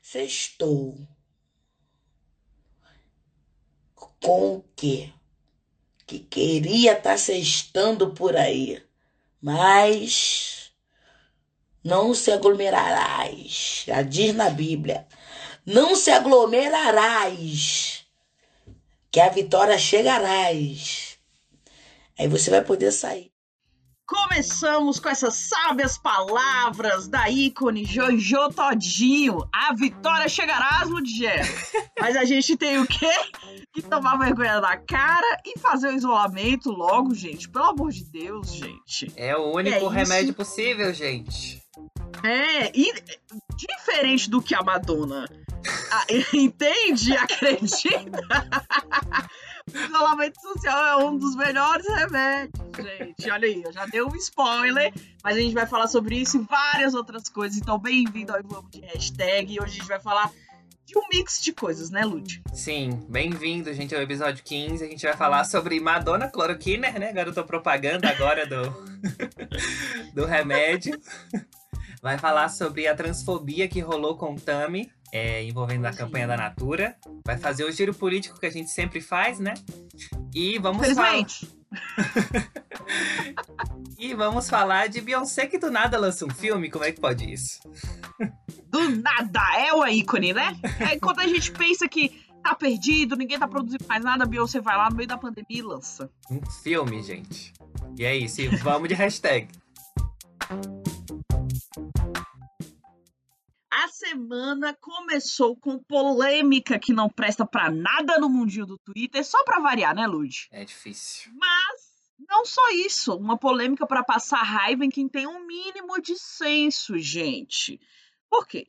Sextou. Com o quê? Que queria estar tá sextando por aí. Mas não se aglomerarás. Já diz na Bíblia. Não se aglomerarás. Que a vitória chegarás. Aí você vai poder sair. Começamos com essas sábias palavras da ícone Jojo Todinho. A vitória chegará, Ludigero. Mas a gente tem o quê? Que tomar vergonha na cara e fazer o isolamento logo, gente. Pelo amor de Deus, gente. É o único é remédio possível, gente. É, e diferente do que a Madonna ah, entende? Acredita? isolamento social é um dos melhores remédios, gente. Olha aí, eu já dei um spoiler, mas a gente vai falar sobre isso e várias outras coisas. Então, bem-vindo ao Vamos de Hashtag. E hoje a gente vai falar de um mix de coisas, né, Lud? Sim, bem-vindo, gente, ao episódio 15. A gente vai falar sobre Madonna Cloroquiner, né? Agora eu tô propaganda agora do, do remédio. Vai falar sobre a transfobia que rolou com o Tami é, envolvendo a campanha da Natura. Vai fazer o giro político que a gente sempre faz, né? E vamos falar. e vamos falar de Beyoncé que do nada lança um filme. Como é que pode isso? do nada! É o ícone, né? É quando a gente pensa que tá perdido, ninguém tá produzindo mais nada, Beyoncé vai lá no meio da pandemia e lança. Um filme, gente. E é isso. E vamos de hashtag. A semana começou com polêmica que não presta para nada no mundinho do Twitter, só para variar, né, Lud? É difícil. Mas não só isso, uma polêmica para passar raiva em quem tem um mínimo de senso, gente. Por quê?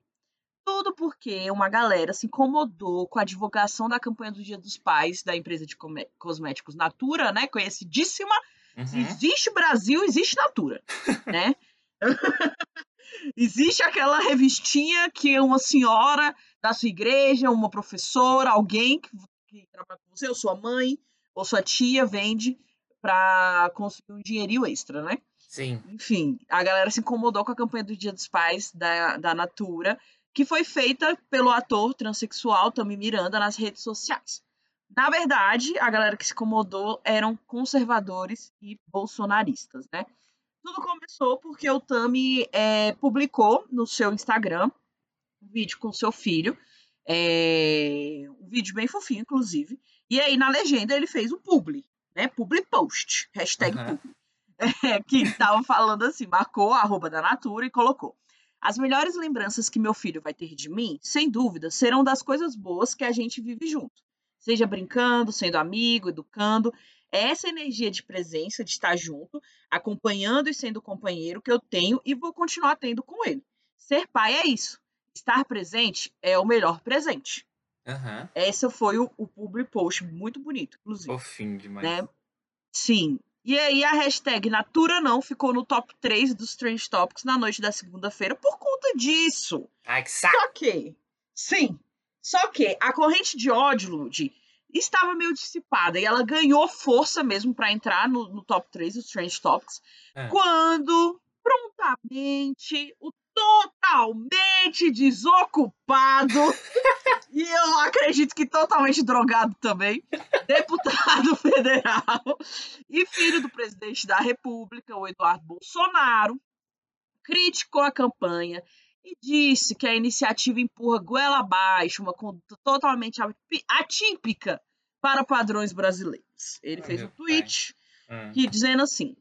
Tudo porque uma galera se incomodou com a divulgação da campanha do Dia dos Pais da empresa de cosméticos Natura, né? Conhecidíssima. Uhum. Existe Brasil, existe Natura, né? Existe aquela revistinha que uma senhora da sua igreja, uma professora, alguém que, que trabalha com você, ou sua mãe, ou sua tia, vende para conseguir um dinheirinho extra, né? Sim. Enfim, a galera se incomodou com a campanha do Dia dos Pais da, da Natura, que foi feita pelo ator transexual Tami Miranda nas redes sociais. Na verdade, a galera que se incomodou eram conservadores e bolsonaristas, né? Tudo começou porque o Tami é, publicou no seu Instagram um vídeo com seu filho, é, um vídeo bem fofinho, inclusive. E aí na legenda ele fez um publi, né? Publi post, hashtag uhum. publi. É, que estava falando assim, marcou a arroba da Natura e colocou. As melhores lembranças que meu filho vai ter de mim, sem dúvida, serão das coisas boas que a gente vive junto. Seja brincando, sendo amigo, educando essa energia de presença, de estar junto, acompanhando e sendo companheiro que eu tenho e vou continuar tendo com ele. Ser pai é isso. Estar presente é o melhor presente. Uhum. Esse foi o, o public post, muito bonito, inclusive. Fofinho demais. Né? Sim. E aí a hashtag Natura não ficou no top 3 dos Trend Topics na noite da segunda-feira por conta disso. Ai, que saco! Só que, sim, só que a corrente de ódio, Lud, estava meio dissipada e ela ganhou força mesmo para entrar no, no, top 3 dos Trend Topics é. quando prontamente o totalmente desocupado e eu acredito que totalmente drogado também, deputado federal e filho do presidente da República, o Eduardo Bolsonaro, criticou a campanha e disse que a iniciativa empurra goela abaixo uma conduta totalmente atípica para padrões brasileiros. Ele fez um tweet hum. que dizendo assim: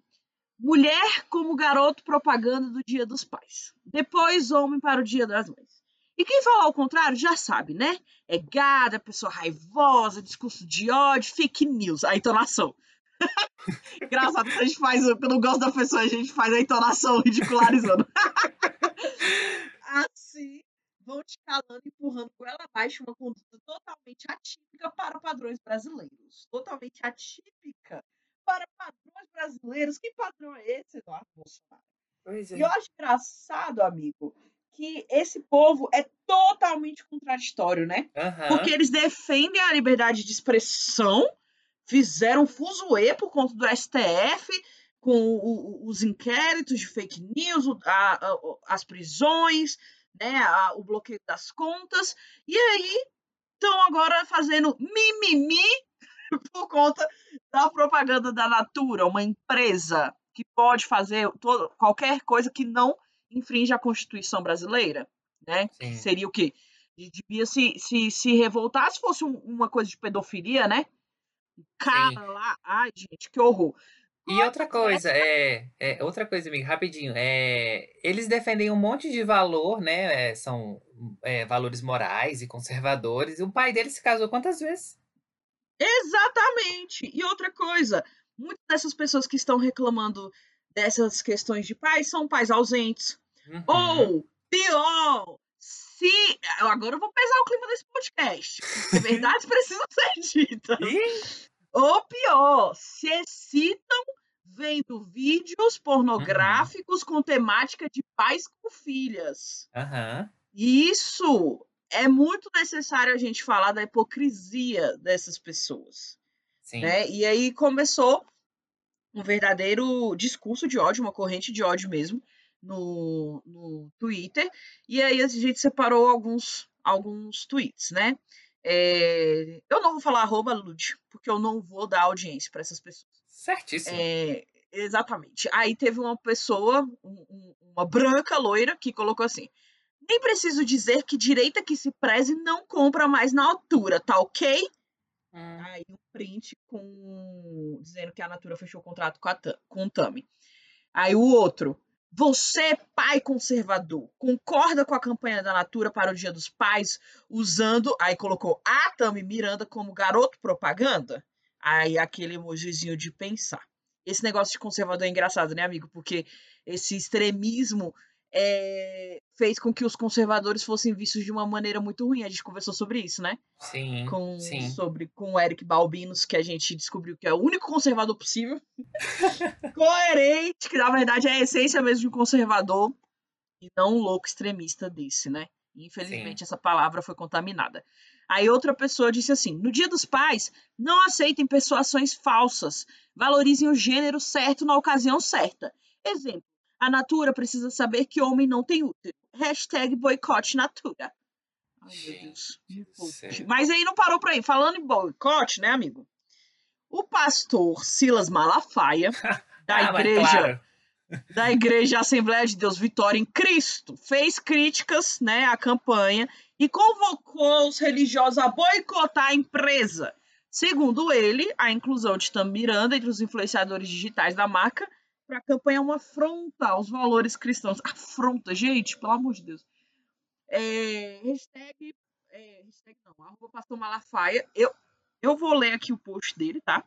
mulher como garoto propaganda do Dia dos Pais. Depois homem para o Dia das Mães. E quem falar o contrário já sabe, né? É gada, pessoa raivosa, discurso de ódio, fake news, a entonação. Engraçado que a gente faz, eu gosto da pessoa, a gente faz a entonação ridicularizando. assim vão te calando, empurrando com ela abaixo uma conduta totalmente atípica para padrões brasileiros. Totalmente atípica para padrões brasileiros. Que padrão é esse, Eduardo Bolsonaro? Pois é. E eu acho engraçado, amigo, que esse povo é totalmente contraditório, né? Uhum. Porque eles defendem a liberdade de expressão, fizeram fuzuê por conta do STF, com o, os inquéritos de fake news, a, a, as prisões, né, a, o bloqueio das contas, e aí estão agora fazendo mimimi por conta da propaganda da Natura, uma empresa que pode fazer todo, qualquer coisa que não infringe a Constituição brasileira, né? Que seria o quê? Devia se, se, se revoltar se fosse um, uma coisa de pedofilia, né? Cara Sim. lá, ai, gente, que horror. E outra coisa, é, é, outra coisa, amigo, rapidinho, é, eles defendem um monte de valor, né? É, são é, valores morais e conservadores. E o pai dele se casou quantas vezes? Exatamente. E outra coisa, muitas dessas pessoas que estão reclamando dessas questões de pais são pais ausentes. Uhum. Ou, pior, se. Agora eu vou pesar o clima desse podcast. Verdades precisam ser ditas. Ou pior, se excitam vendo vídeos pornográficos uhum. com temática de pais com filhas. Uhum. Isso é muito necessário a gente falar da hipocrisia dessas pessoas. Sim. Né? E aí começou um verdadeiro discurso de ódio, uma corrente de ódio mesmo, no, no Twitter. E aí a gente separou alguns, alguns tweets, né? É, eu não vou falar arroba Lud, porque eu não vou dar audiência para essas pessoas. Certíssimo. É, exatamente. Aí teve uma pessoa, um, uma branca loira, que colocou assim: nem preciso dizer que direita que se preze não compra mais na altura, tá ok? Hum. Aí um print com dizendo que a Natura fechou o contrato com, a, com o Tami. Aí o outro, você, pai conservador, concorda com a campanha da Natura para o Dia dos Pais, usando, aí colocou a Tami Miranda como garoto propaganda? Aí aquele emojizinho de pensar. Esse negócio de conservador é engraçado, né, amigo? Porque esse extremismo é, fez com que os conservadores fossem vistos de uma maneira muito ruim. A gente conversou sobre isso, né? Sim. Com, sim. Sobre, com o Eric Balbinos, que a gente descobriu que é o único conservador possível. Coerente, que na verdade é a essência mesmo de um conservador. E não um louco extremista desse, né? Infelizmente, sim. essa palavra foi contaminada. Aí outra pessoa disse assim: no dia dos pais, não aceitem persuasões falsas. Valorizem o gênero certo na ocasião certa. Exemplo a Natura precisa saber que homem não tem útero. Hashtag boicote Natura. Ai, meu Deus. Mas aí não parou por aí. Falando em boicote, né, amigo? O pastor Silas Malafaia, da ah, igreja. Claro. Da Igreja Assembleia de Deus Vitória em Cristo, fez críticas né, à campanha e convocou os religiosos a boicotar a empresa. Segundo ele, a inclusão de Tam Miranda entre os influenciadores digitais da marca para a campanha é uma afronta aos valores cristãos. Afronta, gente, pelo amor de Deus. É, hashtag, é, hashtag não, arroba pastor Malafaia. Eu, eu vou ler aqui o post dele, tá?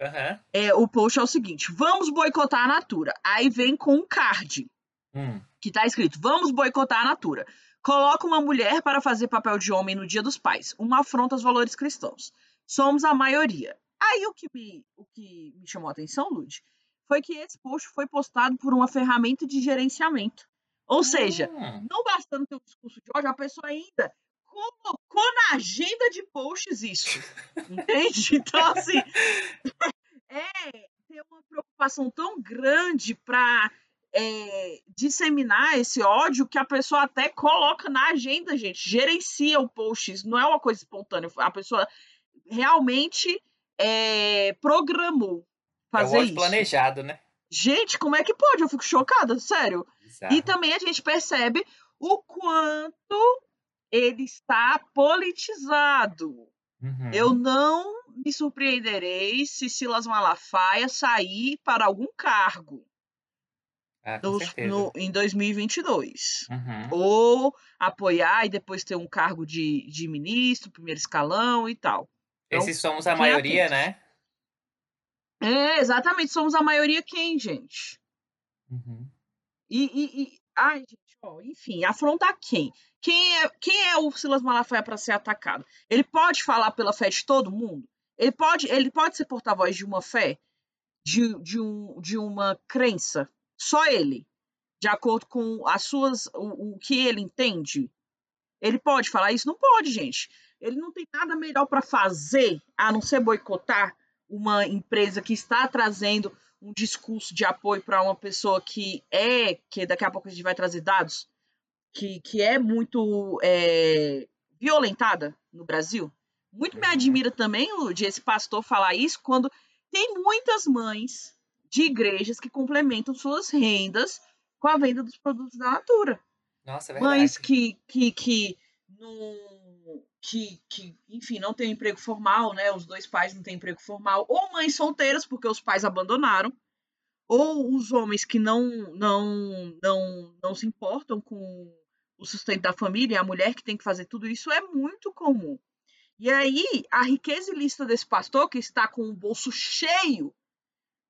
Uhum. É, o post é o seguinte: vamos boicotar a Natura. Aí vem com um card hum. que tá escrito: vamos boicotar a Natura. Coloca uma mulher para fazer papel de homem no Dia dos Pais. Uma afronta aos valores cristãos. Somos a maioria. Aí o que me, o que me chamou a atenção, Lud, foi que esse post foi postado por uma ferramenta de gerenciamento. Ou seja, hum. não bastando ter um discurso de ódio, a pessoa ainda colocou na agenda de posts isso. Entende? Então, assim, é ter uma preocupação tão grande para é, disseminar esse ódio que a pessoa até coloca na agenda, gente. Gerencia o post. Não é uma coisa espontânea. A pessoa realmente é, programou fazer é isso. planejado, né? Gente, como é que pode? Eu fico chocada, sério. Exato. E também a gente percebe o quanto ele está politizado. Uhum. Eu não me surpreenderei se Silas Malafaia sair para algum cargo ah, no, no, em 2022. Uhum. Ou apoiar e depois ter um cargo de, de ministro, primeiro escalão e tal. Então, Esses somos a maioria, né? É, exatamente. Somos a maioria quem, gente? Uhum. E, e, e, Ai, gente, ó, enfim, afrontar quem? Quem é, quem é o Silas Malafaia para ser atacado? Ele pode falar pela fé de todo mundo? Ele pode, ele pode ser porta-voz de uma fé? De, de, um, de uma crença? Só ele? De acordo com as suas. O, o que ele entende? Ele pode falar isso? Não pode, gente. Ele não tem nada melhor para fazer a não ser boicotar uma empresa que está trazendo um discurso de apoio para uma pessoa que é, que daqui a pouco a gente vai trazer dados, que, que é muito é, violentada no Brasil. Muito me uhum. admira também, Lud, esse pastor falar isso quando tem muitas mães de igrejas que complementam suas rendas com a venda dos produtos da Natura. Nossa, é verdade. Mães que, que, que, não, que, que, enfim, não têm emprego formal, né? Os dois pais não têm emprego formal, ou mães solteiras porque os pais abandonaram, ou os homens que não, não, não, não se importam com o sustento da família, a mulher que tem que fazer tudo isso é muito comum. E aí, a riqueza ilícita desse pastor, que está com o bolso cheio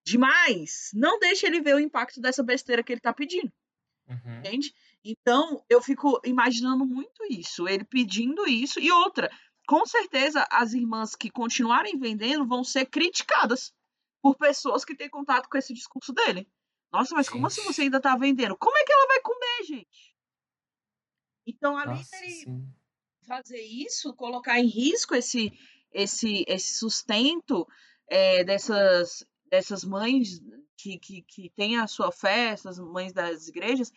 demais, não deixa ele ver o impacto dessa besteira que ele está pedindo. Uhum. Entende? Então, eu fico imaginando muito isso, ele pedindo isso. E outra, com certeza as irmãs que continuarem vendendo vão ser criticadas por pessoas que têm contato com esse discurso dele. Nossa, mas gente. como assim você ainda está vendendo? Como é que ela vai comer, gente? Então, além Nossa, dele fazer isso, colocar em risco esse, esse, esse sustento é, dessas, dessas mães que, que, que têm a sua fé, essas mães das igrejas,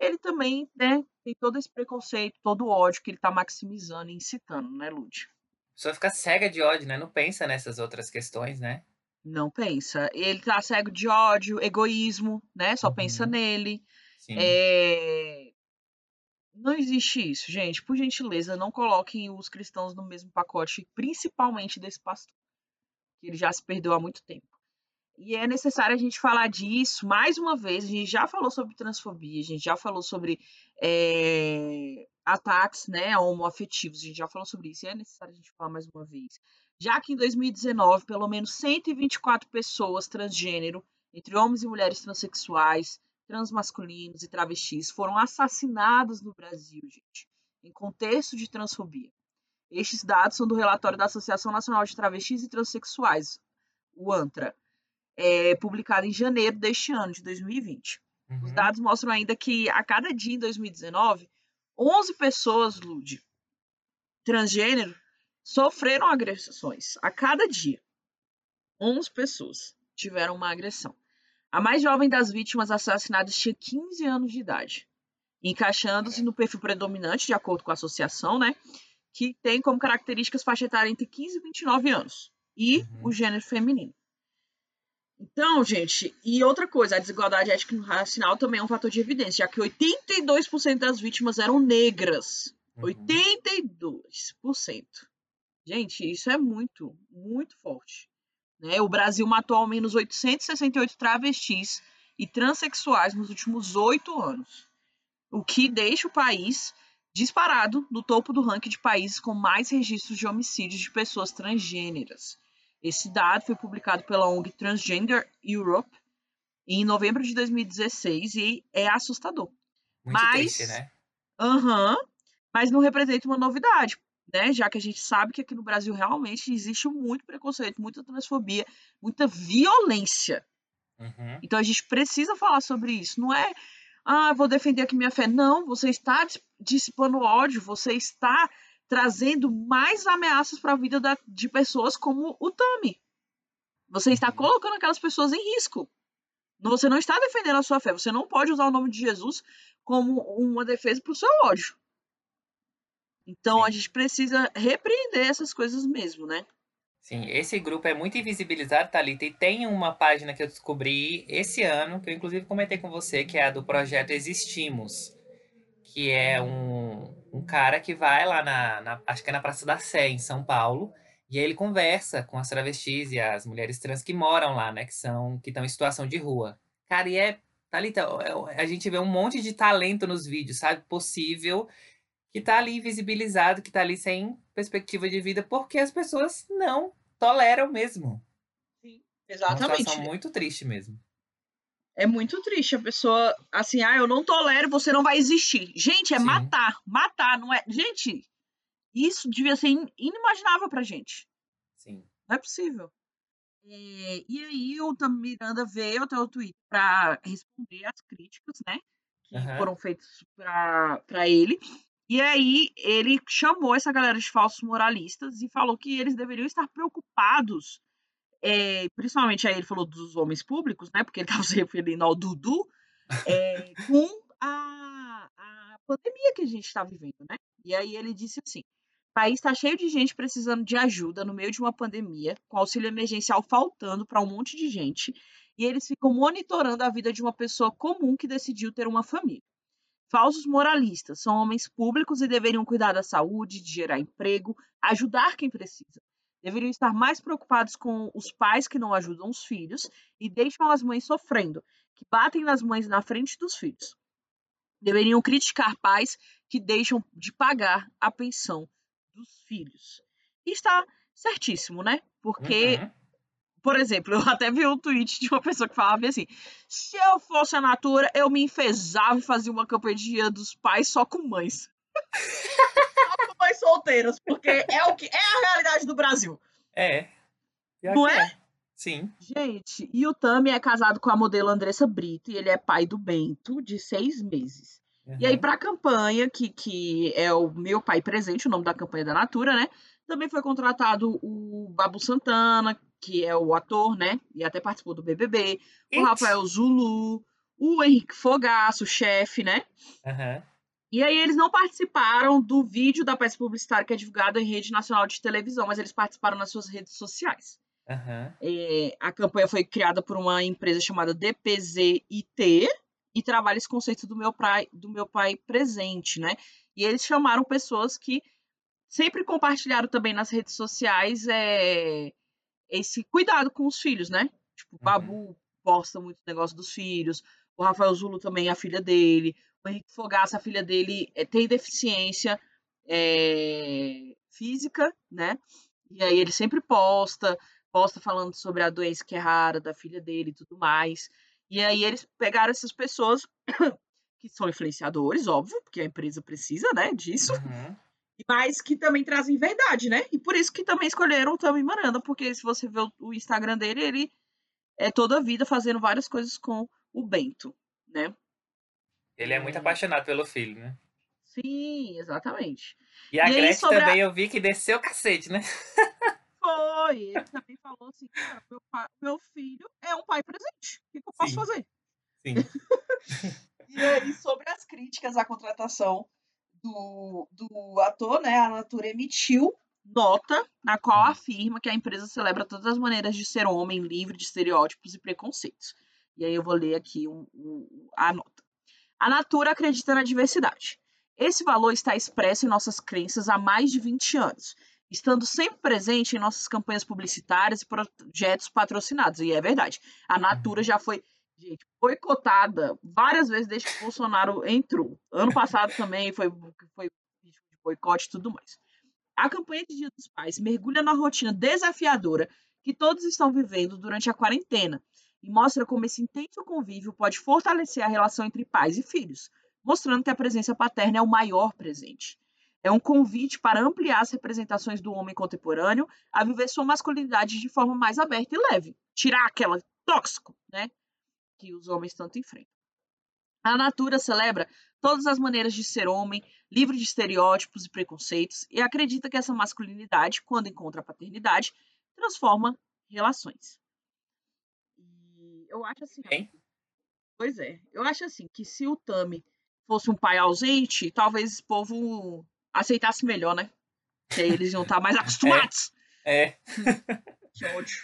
ele também né, tem todo esse preconceito, todo o ódio que ele está maximizando e incitando, né, Lud? A pessoa fica cega de ódio, né? Não pensa nessas outras questões, né? Não pensa. Ele tá cego de ódio, egoísmo, né? Só uhum. pensa nele. É... Não existe isso, gente. Por gentileza, não coloquem os cristãos no mesmo pacote, principalmente desse pastor. Que ele já se perdeu há muito tempo. E é necessário a gente falar disso mais uma vez. A gente já falou sobre transfobia, a gente já falou sobre é, ataques né, homoafetivos, a gente já falou sobre isso. E é necessário a gente falar mais uma vez. Já que em 2019, pelo menos 124 pessoas transgênero, entre homens e mulheres transexuais, transmasculinos e travestis, foram assassinadas no Brasil, gente, em contexto de transfobia. Estes dados são do relatório da Associação Nacional de Travestis e Transsexuais, o ANTRA é, publicado em janeiro deste ano, de 2020. Uhum. Os dados mostram ainda que a cada dia em 2019, 11 pessoas, Lude, transgênero, sofreram agressões. A cada dia, 11 pessoas tiveram uma agressão. A mais jovem das vítimas assassinadas tinha 15 anos de idade, encaixando-se no perfil predominante, de acordo com a associação, né? Que tem como características faixa etária entre 15 e 29 anos. E uhum. o gênero feminino. Então, gente, e outra coisa, a desigualdade étnico-racial também é um fator de evidência, já que 82% das vítimas eram negras. Uhum. 82%. Gente, isso é muito, muito forte. Né? O Brasil matou ao menos 868 travestis e transexuais nos últimos oito anos, o que deixa o país disparado no topo do ranking de países com mais registros de homicídios de pessoas transgêneras. Esse dado foi publicado pela ONG Transgender Europe em novembro de 2016 e é assustador. Muito mas, triste, né? Uhum, mas não representa uma novidade, né? Já que a gente sabe que aqui no Brasil realmente existe muito preconceito, muita transfobia, muita violência. Uhum. Então a gente precisa falar sobre isso. Não é, ah, vou defender aqui minha fé. Não, você está dissipando ódio, você está trazendo mais ameaças para a vida da, de pessoas como o Tami. Você está uhum. colocando aquelas pessoas em risco. Você não está defendendo a sua fé. Você não pode usar o nome de Jesus como uma defesa para o seu ódio. Então Sim. a gente precisa repreender essas coisas mesmo, né? Sim, esse grupo é muito invisibilizado, Thalita, e tem uma página que eu descobri esse ano, que eu inclusive comentei com você, que é a do projeto Existimos que é um, um cara que vai lá na, na, acho que é na Praça da Sé, em São Paulo, e aí ele conversa com as travestis e as mulheres trans que moram lá, né, que são que estão em situação de rua. Cara, e é Thalita, é, a gente vê um monte de talento nos vídeos, sabe? Possível, que tá ali invisibilizado, que tá ali sem perspectiva de vida, porque as pessoas não toleram mesmo. Sim, exatamente. É uma situação muito triste mesmo. É muito triste a pessoa, assim, ah, eu não tolero, você não vai existir. Gente, é Sim. matar, matar, não é. Gente, isso devia ser inimaginável pra gente. Sim. Não é possível. É, e aí o Tam Miranda veio até o Twitter para responder às críticas, né? Que uhum. foram feitas para ele. E aí ele chamou essa galera de falsos moralistas e falou que eles deveriam estar preocupados é, principalmente aí ele falou dos homens públicos, né? Porque ele estava se referindo ao Dudu, é, com a, a pandemia que a gente está vivendo, né? E aí ele disse assim: o país está cheio de gente precisando de ajuda no meio de uma pandemia, com auxílio emergencial faltando para um monte de gente, e eles ficam monitorando a vida de uma pessoa comum que decidiu ter uma família. Falsos moralistas são homens públicos e deveriam cuidar da saúde, de gerar emprego, ajudar quem precisa. Deveriam estar mais preocupados com os pais que não ajudam os filhos e deixam as mães sofrendo, que batem nas mães na frente dos filhos. Deveriam criticar pais que deixam de pagar a pensão dos filhos. E está certíssimo, né? Porque, uhum. por exemplo, eu até vi um tweet de uma pessoa que falava assim: se eu fosse a Natura, eu me enfesava e fazia uma campanha dos pais só com mães. mães solteiras, porque é o que é a realidade do Brasil. É. Não é? é? Sim. Gente, e o Tami é casado com a modelo Andressa Brito e ele é pai do Bento, de seis meses. Uhum. E aí, para a campanha, que, que é o Meu Pai Presente, o nome da campanha da Natura, né? Também foi contratado o Babu Santana, que é o ator, né? E até participou do BBB. It. O Rafael Zulu, o Henrique Fogaço, o chefe, né? Uhum. E aí eles não participaram do vídeo da peça publicitária que é divulgada em rede nacional de televisão, mas eles participaram nas suas redes sociais. Uhum. É, a campanha foi criada por uma empresa chamada DPZIT e trabalha esse conceito do meu pai, do meu pai presente, né? E eles chamaram pessoas que sempre compartilharam também nas redes sociais é, esse cuidado com os filhos, né? Tipo, o uhum. Babu posta muito negócio dos filhos, o Rafael Zulo também, a filha dele, o Henrique Fogaça, a filha dele, é, tem deficiência é, física, né? E aí ele sempre posta, posta falando sobre a doença que é rara da filha dele e tudo mais. E aí eles pegaram essas pessoas que são influenciadores, óbvio, porque a empresa precisa, né, disso. Uhum. Mas que também trazem verdade, né? E por isso que também escolheram o Tami Maranda, porque se você ver o Instagram dele, ele é toda a vida fazendo várias coisas com o Bento, né? Ele é muito apaixonado pelo filho, né? Sim, exatamente. E a e Gretchen também a... eu vi que desceu o cacete, né? Foi. Ele também falou assim, cara, meu, pai, meu filho é um pai presente. O que, eu posso Sim. fazer? Sim. e aí, sobre as críticas à contratação do, do ator, né, a Natura emitiu nota na qual hum. afirma que a empresa celebra todas as maneiras de ser homem livre de estereótipos e preconceitos. E aí eu vou ler aqui um, um, a nota. A Natura acredita na diversidade. Esse valor está expresso em nossas crenças há mais de 20 anos estando sempre presente em nossas campanhas publicitárias e projetos patrocinados. E é verdade. A Natura já foi gente, boicotada várias vezes desde que o Bolsonaro entrou. Ano passado também foi, foi boicote e tudo mais. A campanha de Dia dos Pais mergulha na rotina desafiadora que todos estão vivendo durante a quarentena e mostra como esse intenso convívio pode fortalecer a relação entre pais e filhos, mostrando que a presença paterna é o maior presente. É um convite para ampliar as representações do homem contemporâneo a viver sua masculinidade de forma mais aberta e leve. Tirar aquela tóxico, né? Que os homens tanto enfrentam. A Natura celebra todas as maneiras de ser homem, livre de estereótipos e preconceitos, e acredita que essa masculinidade, quando encontra a paternidade, transforma relações. Eu acho assim. Hein? Pois é. Eu acho assim que se o Tami fosse um pai ausente, talvez esse povo aceitasse melhor, né? Que aí eles iam estar mais acostumados. É. é. que ódio.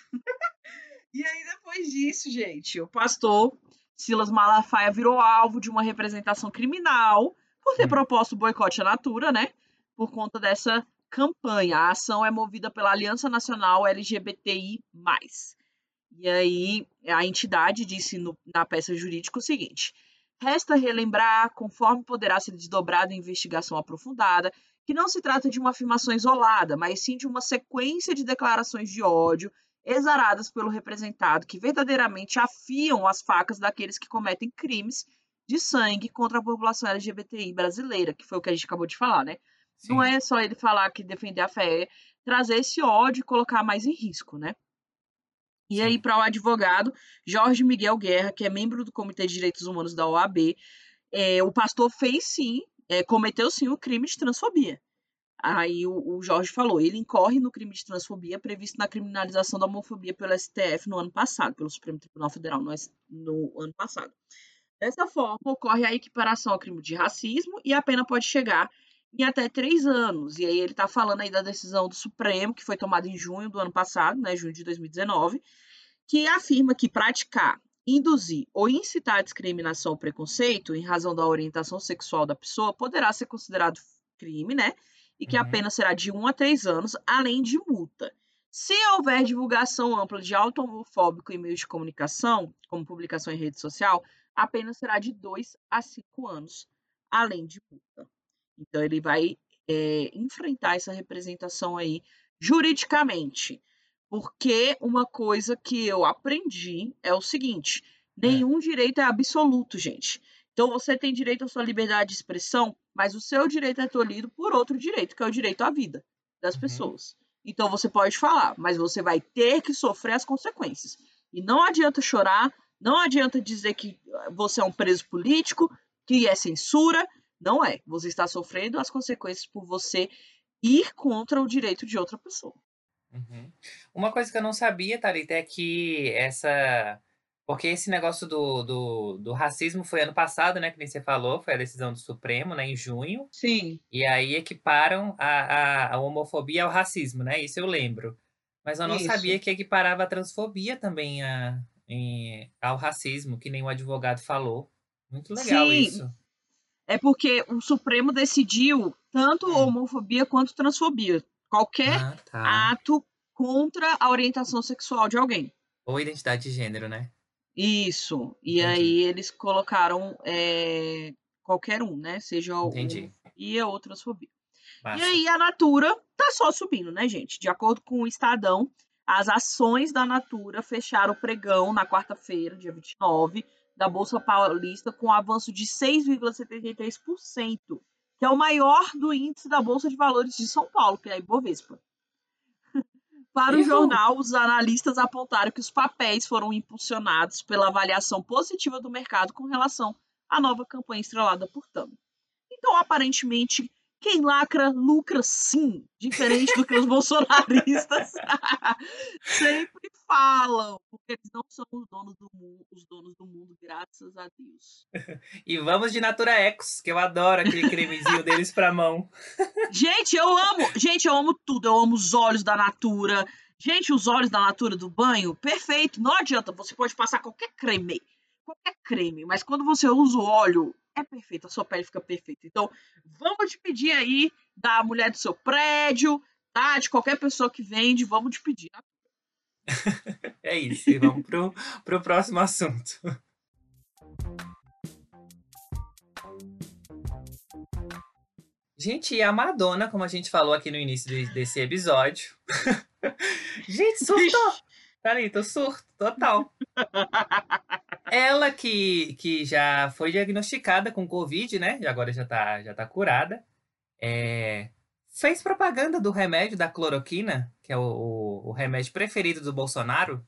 e aí, depois disso, gente, o pastor Silas Malafaia virou alvo de uma representação criminal por ter hum. proposto o boicote à Natura, né? Por conta dessa campanha. A ação é movida pela Aliança Nacional LGBTI. E aí, a entidade disse no, na peça jurídica o seguinte: Resta relembrar, conforme poderá ser desdobrada em investigação aprofundada, que não se trata de uma afirmação isolada, mas sim de uma sequência de declarações de ódio exaradas pelo representado que verdadeiramente afiam as facas daqueles que cometem crimes de sangue contra a população LGBTI brasileira, que foi o que a gente acabou de falar, né? Sim. Não é só ele falar que defender a fé, é trazer esse ódio e colocar mais em risco, né? E aí, para o advogado Jorge Miguel Guerra, que é membro do Comitê de Direitos Humanos da OAB, é, o pastor fez sim, é, cometeu sim o crime de transfobia. Aí o, o, Jorge falou, ele incorre no crime de transfobia previsto na criminalização da homofobia pelo STF no ano passado, pelo Supremo Tribunal Federal no, no ano passado. Dessa forma, ocorre a equiparação ao crime de racismo e a pena pode chegar em até três anos. E aí ele está falando aí da decisão do Supremo, que foi tomada em junho do ano passado, né, junho de 2019, que afirma que praticar, induzir ou incitar a discriminação ou preconceito em razão da orientação sexual da pessoa poderá ser considerado crime, né? E que uhum. a pena será de um a três anos, além de multa. Se houver divulgação ampla de auto homofóbico em meios de comunicação, como publicação em rede social, a pena será de dois a cinco anos, além de multa. Então, ele vai é, enfrentar essa representação aí juridicamente. Porque uma coisa que eu aprendi é o seguinte: nenhum é. direito é absoluto, gente. Então você tem direito à sua liberdade de expressão, mas o seu direito é tolhido por outro direito, que é o direito à vida das uhum. pessoas. Então você pode falar, mas você vai ter que sofrer as consequências. E não adianta chorar, não adianta dizer que você é um preso político, que é censura, não é. Você está sofrendo as consequências por você ir contra o direito de outra pessoa. Uhum. Uma coisa que eu não sabia, Thalita, é que essa. Porque esse negócio do, do, do racismo foi ano passado, né? Que nem você falou, foi a decisão do Supremo, né? Em junho. Sim. E aí equiparam a, a, a homofobia ao racismo, né? Isso eu lembro. Mas eu não Isso. sabia que equiparava a transfobia também a, em, ao racismo, que nem o advogado falou. Muito legal Sim. isso é porque o Supremo decidiu tanto hum. homofobia quanto transfobia. Qualquer ah, tá. ato contra a orientação sexual de alguém. Ou identidade de gênero, né? Isso. E Entendi. aí eles colocaram é, qualquer um, né? Seja Entendi. homofobia ou transfobia. Massa. E aí a Natura tá só subindo, né, gente? De acordo com o Estadão, as ações da Natura fecharam o pregão na quarta-feira, dia 29, da Bolsa Paulista com um avanço de 6,73%, que é o maior do índice da Bolsa de Valores de São Paulo, que é a Ibovespa. Para o jornal, os analistas apontaram que os papéis foram impulsionados pela avaliação positiva do mercado com relação à nova campanha estrelada por Tami. Então, aparentemente, quem lacra, lucra sim, diferente do que os bolsonaristas sempre falam, porque eles não são os donos do mundo, os donos do mundo, graças a Deus. E vamos de Natura Ecos, que eu adoro aquele cremezinho deles pra mão. Gente, eu amo, gente, eu amo tudo, eu amo os olhos da Natura. Gente, os olhos da Natura do banho, perfeito, não adianta, você pode passar qualquer creme, qualquer creme, mas quando você usa o óleo, é perfeito, a sua pele fica perfeita. Então, vamos te pedir aí da mulher do seu prédio, tá? De qualquer pessoa que vende, vamos te pedir. é isso, e vamos pro, pro próximo assunto. Gente, e a Madonna, como a gente falou aqui no início desse episódio. gente, surtou! Tô surto, total. Ela que, que já foi diagnosticada com Covid, né? E agora já tá, já tá curada. É, fez propaganda do remédio da cloroquina, que é o, o, o, remédio preferido do Bolsonaro.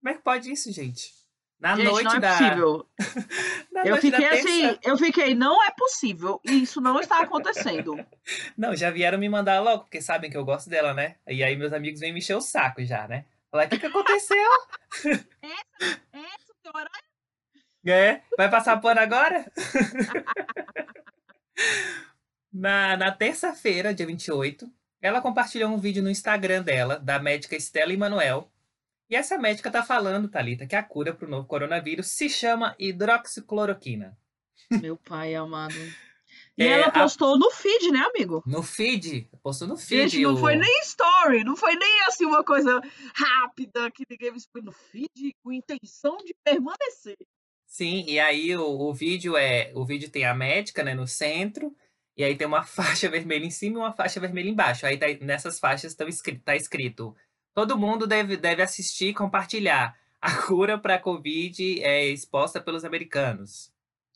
Como é que pode isso, gente? Na gente, noite não é da. Possível. eu fiquei assim, eu fiquei, não é possível. Isso não está acontecendo. não, já vieram me mandar logo, porque sabem que eu gosto dela, né? E aí meus amigos vêm me encher o saco já, né? Falar, o que, que aconteceu? essa, essa é? Vai passar pano agora? Na na terça-feira, dia 28, ela compartilhou um vídeo no Instagram dela, da médica Estela Emanuel. E essa médica tá falando, Thalita, que a cura para o novo coronavírus se chama hidroxicloroquina. Meu pai amado. E é, ela postou a... no feed, né, amigo? No feed? Postou no feed. Gente, não o... foi nem story, não foi nem assim uma coisa rápida que ninguém me foi no feed com intenção de permanecer. Sim, e aí o, o vídeo é. O vídeo tem a médica, né, no centro, e aí tem uma faixa vermelha em cima e uma faixa vermelha embaixo. Aí tá, nessas faixas tá escrito, tá escrito: todo mundo deve, deve assistir e compartilhar. A cura para a Covid é exposta pelos americanos.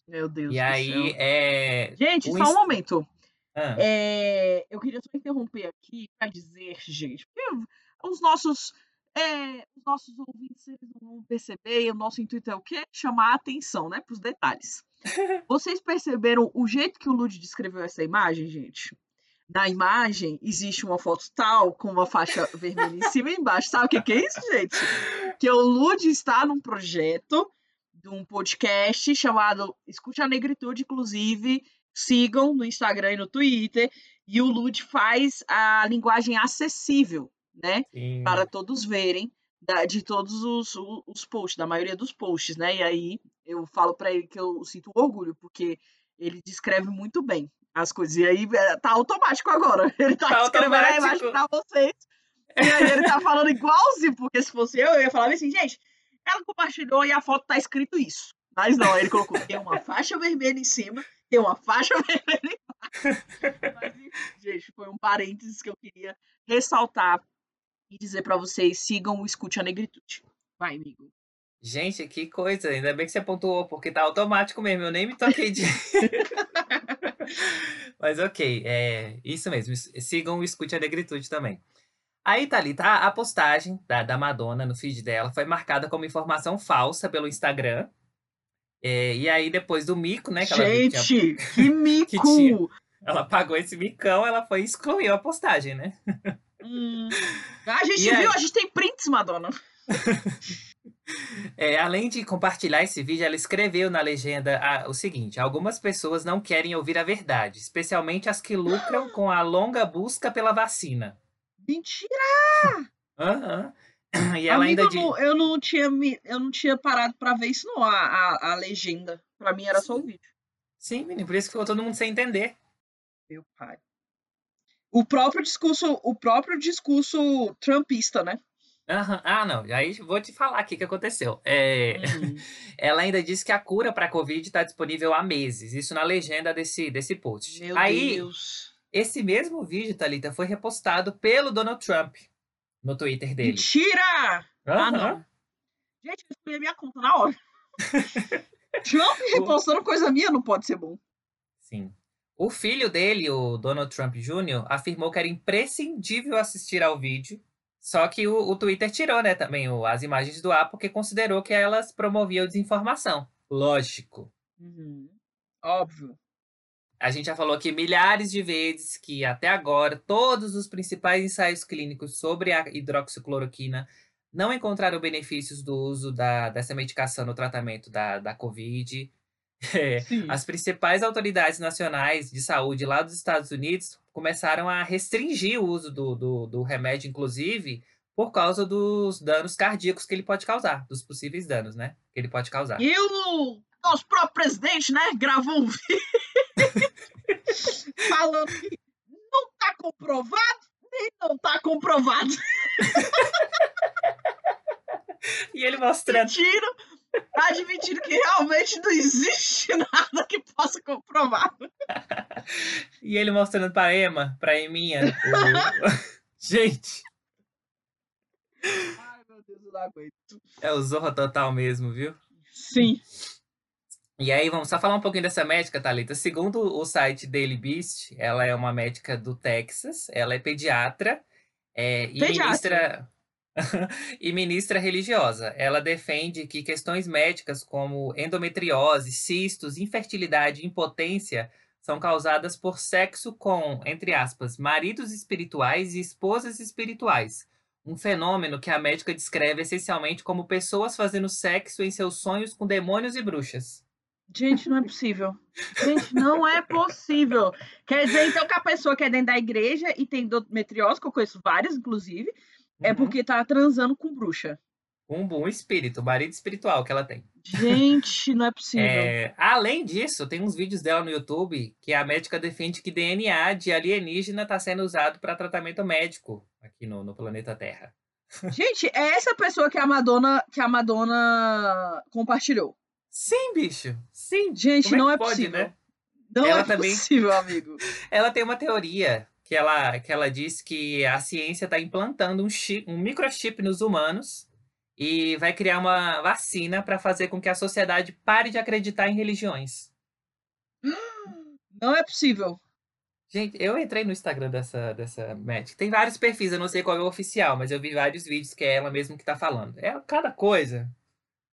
Meu Deus e do aí, céu. É... Gente, só um momento. Ah. É... Eu queria só interromper aqui para dizer, gente, porque os nossos, é... os nossos ouvintes eles não vão perceber, e o nosso intuito é o quê? Chamar a atenção, né, para os detalhes. Vocês perceberam o jeito que o Lud descreveu essa imagem, gente? Na imagem existe uma foto tal, com uma faixa vermelha em cima e embaixo. Sabe o que, que é isso, gente? Que o Lud está num projeto de um podcast chamado Escute a Negritude, inclusive. Sigam no Instagram e no Twitter. E o Lud faz a linguagem acessível, né? Sim. Para todos verem, da, de todos os, os posts, da maioria dos posts, né? E aí eu falo para ele que eu sinto orgulho, porque ele descreve muito bem as coisas. E aí é, tá automático agora. Ele tá, tá escrevendo automático. a imagem pra vocês. E aí ele tá falando igualzinho, porque se fosse eu, eu ia falar assim, gente, ela compartilhou e a foto tá escrito isso. Mas não, ele colocou, tem uma faixa vermelha em cima, tem uma faixa vermelha embaixo. Mas, gente, foi um parênteses que eu queria ressaltar e dizer para vocês, sigam o Escute a Negritude. Vai, amigo. Gente, que coisa. Ainda bem que você pontuou, porque tá automático mesmo. Eu nem me toquei de. Mas ok, é isso mesmo. Sigam o Escute a Negritude também. Aí, Thalita, a, a postagem da, da Madonna no feed dela foi marcada como informação falsa pelo Instagram. É, e aí, depois do mico, né? Que Gente, tinha, que mico! que ela pagou esse micão, ela foi e excluiu a postagem, né? Hum. A gente e viu, aí... a gente tem prints, Madonna. É, além de compartilhar esse vídeo, ela escreveu na legenda a, o seguinte: algumas pessoas não querem ouvir a verdade, especialmente as que lucram com a longa busca pela vacina. Mentira! Uhum. E ela Amigo, ainda diz... não, eu não tinha eu não tinha parado para ver isso não, a, a, a legenda. Para mim era Sim. só o vídeo. Sim, menino, por isso que ficou todo mundo sem entender. Meu pai. O próprio discurso, o próprio discurso trumpista, né? Ah, não. Aí vou te falar aqui o que aconteceu. É... Uhum. Ela ainda disse que a cura para a Covid está disponível há meses. Isso na legenda desse, desse post. Meu Aí, Deus. Esse mesmo vídeo, Thalita, foi repostado pelo Donald Trump no Twitter dele. Mentira! Uhum. Ah, não. Gente, eu excluí a minha conta na hora. Trump repostando coisa minha não pode ser bom. Sim. O filho dele, o Donald Trump Jr., afirmou que era imprescindível assistir ao vídeo só que o, o Twitter tirou, né, também o, as imagens do ar porque considerou que elas promoviam desinformação. Lógico. Uhum. Óbvio. A gente já falou aqui milhares de vezes que até agora todos os principais ensaios clínicos sobre a hidroxicloroquina não encontraram benefícios do uso da, dessa medicação no tratamento da, da Covid. É, as principais autoridades nacionais de saúde lá dos Estados Unidos começaram a restringir o uso do, do, do, remédio, inclusive, por causa dos danos cardíacos que ele pode causar, dos possíveis danos, né? Que ele pode causar. E o nosso próprio presidente, né, gravou um vídeo falando que não tá comprovado, nem não tá comprovado. e ele mostrando. Tiro admitindo que realmente não existe nada que possa comprovar. e ele mostrando pra Emma, pra Eminha. O... Gente. Ai, meu Deus, eu não aguento. É o Zorra Total mesmo, viu? Sim. E aí, vamos só falar um pouquinho dessa médica, Thalita. Segundo o site Daily Beast, ela é uma médica do Texas, ela é pediatra, é, e pediatra. ministra e ministra religiosa. Ela defende que questões médicas como endometriose, cistos, infertilidade e impotência são causadas por sexo com, entre aspas, maridos espirituais e esposas espirituais. Um fenômeno que a médica descreve essencialmente como pessoas fazendo sexo em seus sonhos com demônios e bruxas. Gente, não é possível. Gente, não é possível. Quer dizer, então, que a pessoa que é dentro da igreja e tem endometriose, que eu conheço várias, inclusive, é uhum. porque tá transando com bruxa. Um bom espírito, marido espiritual que ela tem. Gente, não é possível. É, além disso, tem uns vídeos dela no YouTube que a médica defende que DNA de alienígena está sendo usado para tratamento médico aqui no, no planeta Terra. Gente, é essa pessoa que a Madonna que a Madonna compartilhou. Sim, bicho. Sim. Gente, é não é, é pode, possível. Né? Não ela é também... possível, amigo. ela tem uma teoria que ela, que ela diz que a ciência está implantando um, chip, um microchip nos humanos e vai criar uma vacina para fazer com que a sociedade pare de acreditar em religiões. Não é possível. Gente, eu entrei no Instagram dessa, dessa médica. Tem vários perfis, eu não sei qual é o oficial, mas eu vi vários vídeos que é ela mesmo que tá falando. É cada coisa.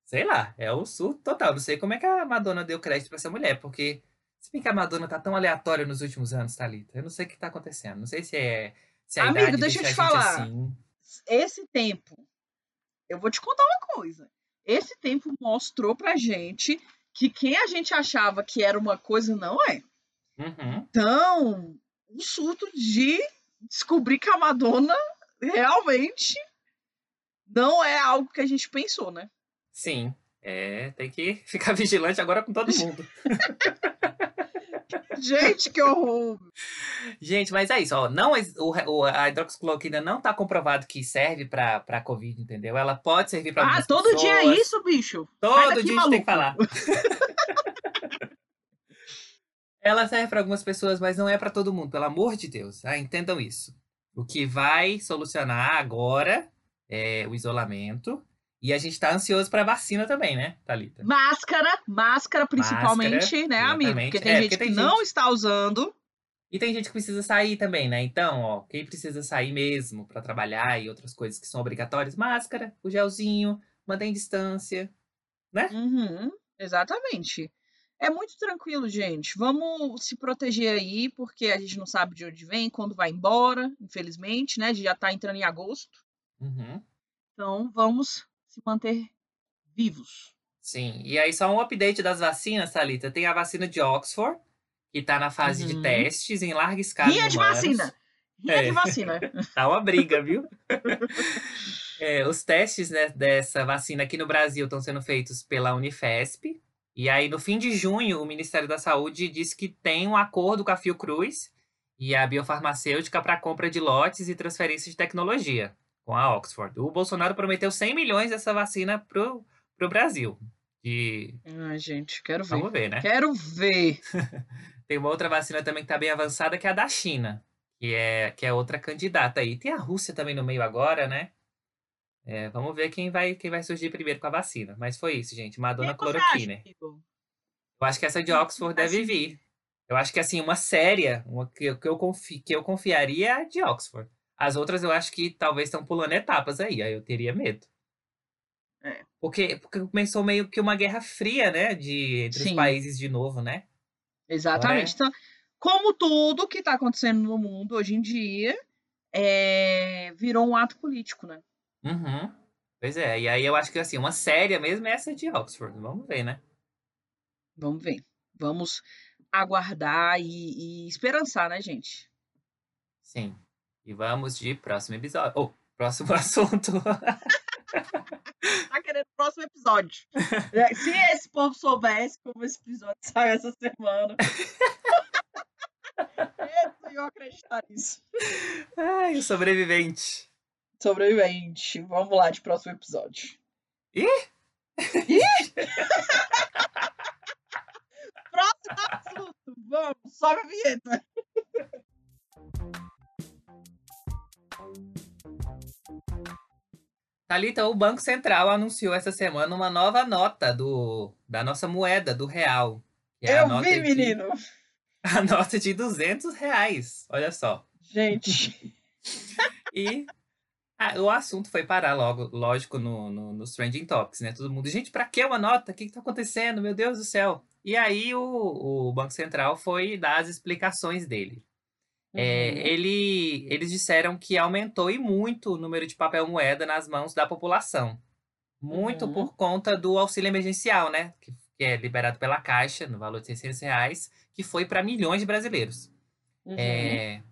Sei lá, é o surto total. Não sei como é que a Madonna deu crédito para essa mulher, porque se bem que a Madonna tá tão aleatória nos últimos anos, Thalita. Eu não sei o que tá acontecendo. Não sei se é. Se a Amigo, deixa eu te falar. Assim. Esse tempo, eu vou te contar uma coisa. esse tempo mostrou pra gente que quem a gente achava que era uma coisa não é. Uhum. Então, o surto de descobrir que a Madonna realmente não é algo que a gente pensou, né? Sim. É, tem que ficar vigilante agora com todo mundo. Gente, que horror! Gente, mas é isso, ó. Não, o, a hidroxicloroquina não tá comprovado que serve pra, pra Covid, entendeu? Ela pode servir pra Ah, todo pessoas. dia é isso, bicho? Todo dia a gente tem que falar. Ela serve para algumas pessoas, mas não é para todo mundo, pelo amor de Deus. Ah, entendam isso. O que vai solucionar agora é o isolamento. E a gente tá ansioso pra vacina também, né, Thalita? Máscara, máscara principalmente, máscara, né, exatamente. amigo? Porque tem é, gente porque tem que gente... não está usando. E tem gente que precisa sair também, né? Então, ó, quem precisa sair mesmo para trabalhar e outras coisas que são obrigatórias, máscara, o gelzinho, mantém distância, né? Uhum, exatamente. É muito tranquilo, gente. Vamos se proteger aí, porque a gente não sabe de onde vem, quando vai embora, infelizmente, né? A gente já tá entrando em agosto. Uhum. Então, vamos se manter vivos. Sim, e aí só um update das vacinas, Thalita. Tem a vacina de Oxford, que está na fase uhum. de testes em larga escala. Rinha de vacina! Rinha é. de vacina! tá uma briga, viu? é, os testes né, dessa vacina aqui no Brasil estão sendo feitos pela Unifesp. E aí, no fim de junho, o Ministério da Saúde disse que tem um acordo com a Fiocruz e a biofarmacêutica para compra de lotes e transferência de tecnologia com a Oxford. O Bolsonaro prometeu 100 milhões dessa vacina pro, pro Brasil. E... Ai, gente, quero ver. Vamos ver, né? Quero ver. Tem uma outra vacina também que tá bem avançada, que é a da China, que é, que é outra candidata aí. Tem a Rússia também no meio agora, né? É, vamos ver quem vai, quem vai surgir primeiro com a vacina. Mas foi isso, gente. Madonna Cloroquina. Eu acho que essa de Oxford deve vir. Eu acho que, assim, uma séria, uma que, que, eu, confi, que eu confiaria é a de Oxford. As outras eu acho que talvez estão pulando etapas aí, aí eu teria medo. É. Porque, porque começou meio que uma guerra fria, né? De, entre Sim. os países de novo, né? Exatamente. Então, como tudo que está acontecendo no mundo hoje em dia, é... virou um ato político, né? Uhum. Pois é, e aí eu acho que assim, uma séria mesmo é essa de Oxford. Vamos ver, né? Vamos ver. Vamos aguardar e, e esperançar, né, gente? Sim. E vamos de próximo episódio. Ou, oh, próximo assunto. tá querendo próximo episódio. É, se esse povo soubesse como esse episódio sai essa semana. eu ia acreditar nisso. Ai, o sobrevivente. Sobrevivente. Vamos lá de próximo episódio. Ih! Ih! próximo assunto. Vamos, sobe a vinheta. Thalita, o Banco Central anunciou essa semana uma nova nota do, da nossa moeda, do real. É Eu vi, de, menino! A nota de 200 reais, olha só. Gente! e ah, o assunto foi parar logo, lógico, no, no, nos Trending Topics, né? Todo mundo, gente, pra que uma nota? O que, que tá acontecendo? Meu Deus do céu! E aí o, o Banco Central foi dar as explicações dele. É, uhum. ele, eles disseram que aumentou e muito o número de papel moeda nas mãos da população. Muito uhum. por conta do auxílio emergencial, né? Que, que, é liberado pela Caixa, no valor de 600 reais, que foi para milhões de brasileiros. Uhum. É,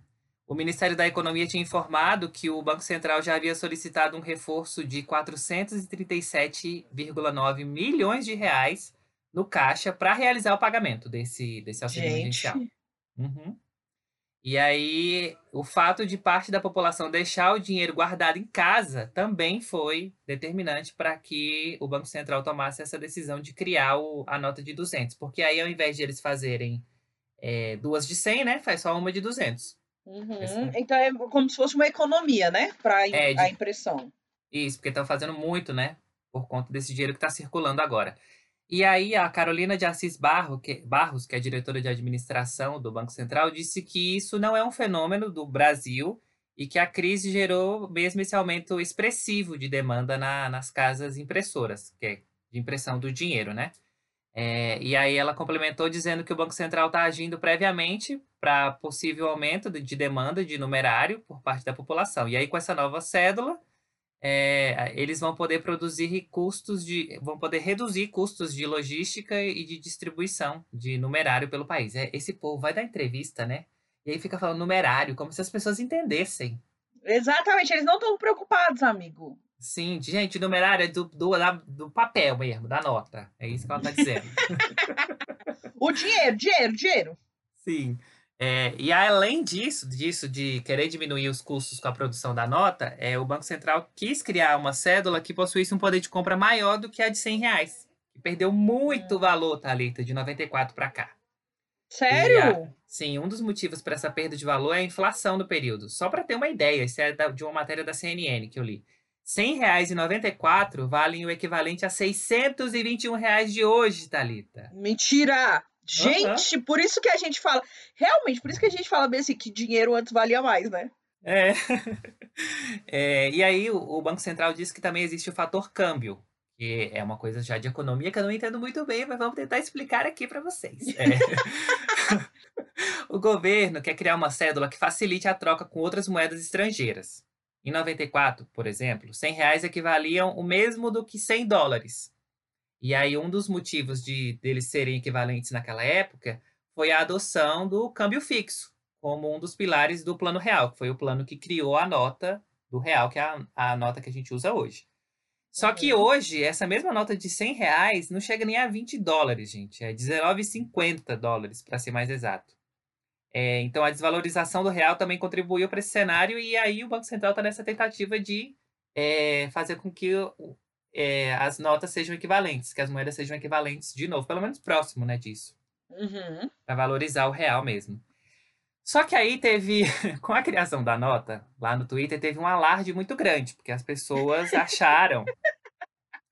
o Ministério da Economia tinha informado que o Banco Central já havia solicitado um reforço de 437,9 milhões de reais no Caixa para realizar o pagamento desse, desse auxílio Gente. emergencial. Uhum. E aí, o fato de parte da população deixar o dinheiro guardado em casa também foi determinante para que o Banco Central tomasse essa decisão de criar o, a nota de 200. Porque aí, ao invés de eles fazerem é, duas de 100, né, faz só uma de 200. Uhum. Então, é como se fosse uma economia, né, para é, a impressão. Isso, porque estão fazendo muito, né, por conta desse dinheiro que está circulando agora. E aí a Carolina de Assis Barro, que, Barros, que é diretora de administração do Banco Central, disse que isso não é um fenômeno do Brasil e que a crise gerou mesmo esse aumento expressivo de demanda na, nas casas impressoras, que é de impressão do dinheiro, né? É, e aí ela complementou dizendo que o Banco Central está agindo previamente para possível aumento de, de demanda de numerário por parte da população. E aí com essa nova cédula, é, eles vão poder produzir custos de. vão poder reduzir custos de logística e de distribuição de numerário pelo país. É, esse povo vai dar entrevista, né? E aí fica falando numerário, como se as pessoas entendessem. Exatamente, eles não estão preocupados, amigo. Sim, gente, numerário é do, do, do papel mesmo, da nota. É isso que ela está dizendo. o dinheiro, dinheiro, dinheiro. Sim. É, e além disso, disso, de querer diminuir os custos com a produção da nota, é, o Banco Central quis criar uma cédula que possuísse um poder de compra maior do que a de 100 reais. Perdeu muito hum. valor, Thalita, de 94 para cá. Sério? A, sim, um dos motivos para essa perda de valor é a inflação do período. Só para ter uma ideia, isso é da, de uma matéria da CNN que eu li. R$ 100,94 valem o equivalente a 621 reais de hoje, Thalita. Mentira! Gente, uhum. por isso que a gente fala. Realmente, por isso que a gente fala bem assim, que dinheiro antes valia mais, né? É. é e aí, o, o, Banco Central disse que também existe o fator câmbio, que é uma coisa já de economia que eu não entendo muito bem, mas vamos tentar explicar aqui para vocês. É. o governo quer criar uma cédula que facilite a troca com outras moedas estrangeiras. Em 94, por exemplo, 100 reais equivaliam o mesmo do que 100 dólares. E aí, um dos motivos de deles serem equivalentes naquela época foi a adoção do câmbio fixo, como um dos pilares do Plano Real, que foi o plano que criou a nota do real, que é a, a nota que a gente usa hoje. Só que uhum. hoje, essa mesma nota de 100 reais não chega nem a 20 dólares, gente. É 19,50 dólares, para ser mais exato. É, então, a desvalorização do real também contribuiu para esse cenário, e aí o Banco Central está nessa tentativa de é, fazer com que é, as notas sejam equivalentes, que as moedas sejam equivalentes de novo, pelo menos próximo, né, disso. Uhum. Para valorizar o real mesmo. Só que aí teve, com a criação da nota, lá no Twitter, teve um alarde muito grande, porque as pessoas acharam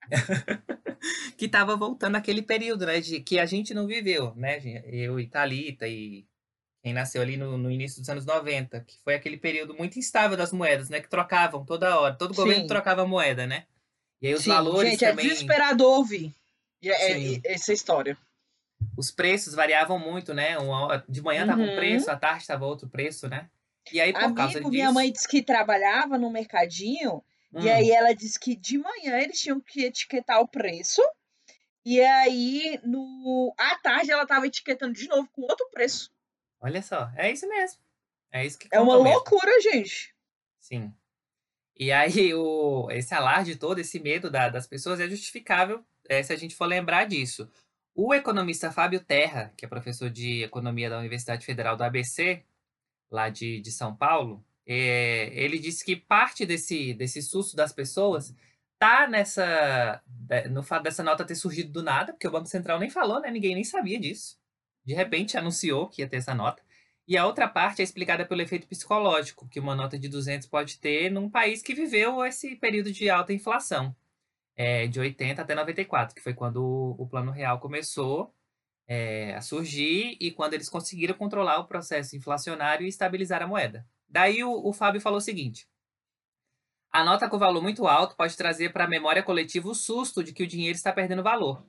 que estava voltando aquele período, né, de que a gente não viveu, né, eu e Thalita e quem nasceu ali no, no, início dos anos 90, que foi aquele período muito instável das moedas, né, que trocavam toda hora, todo governo Sim. trocava moeda, né? E aí os Sim, valores gente, é também... é desesperador ouvir é, é, essa história. Os preços variavam muito, né? De manhã estava uhum. um preço, à tarde estava outro preço, né? E aí, por Amigo, causa disso... minha mãe disse que trabalhava no mercadinho, hum. e aí ela disse que de manhã eles tinham que etiquetar o preço, e aí no à tarde ela estava etiquetando de novo com outro preço. Olha só, é isso mesmo. É isso que É uma mesmo. loucura, gente. Sim. E aí, o, esse alarde todo, esse medo da, das pessoas é justificável é, se a gente for lembrar disso. O economista Fábio Terra, que é professor de economia da Universidade Federal do ABC, lá de, de São Paulo, é, ele disse que parte desse, desse susto das pessoas tá nessa no fato dessa nota ter surgido do nada, porque o Banco Central nem falou, né? Ninguém nem sabia disso. De repente anunciou que ia ter essa nota. E a outra parte é explicada pelo efeito psicológico que uma nota de 200 pode ter num país que viveu esse período de alta inflação, é, de 80 até 94, que foi quando o, Plano Real começou é, a surgir e quando eles conseguiram controlar o processo inflacionário e estabilizar a moeda. Daí o, o Fábio falou o seguinte: a nota com valor muito alto pode trazer para a memória coletiva o susto de que o dinheiro está perdendo valor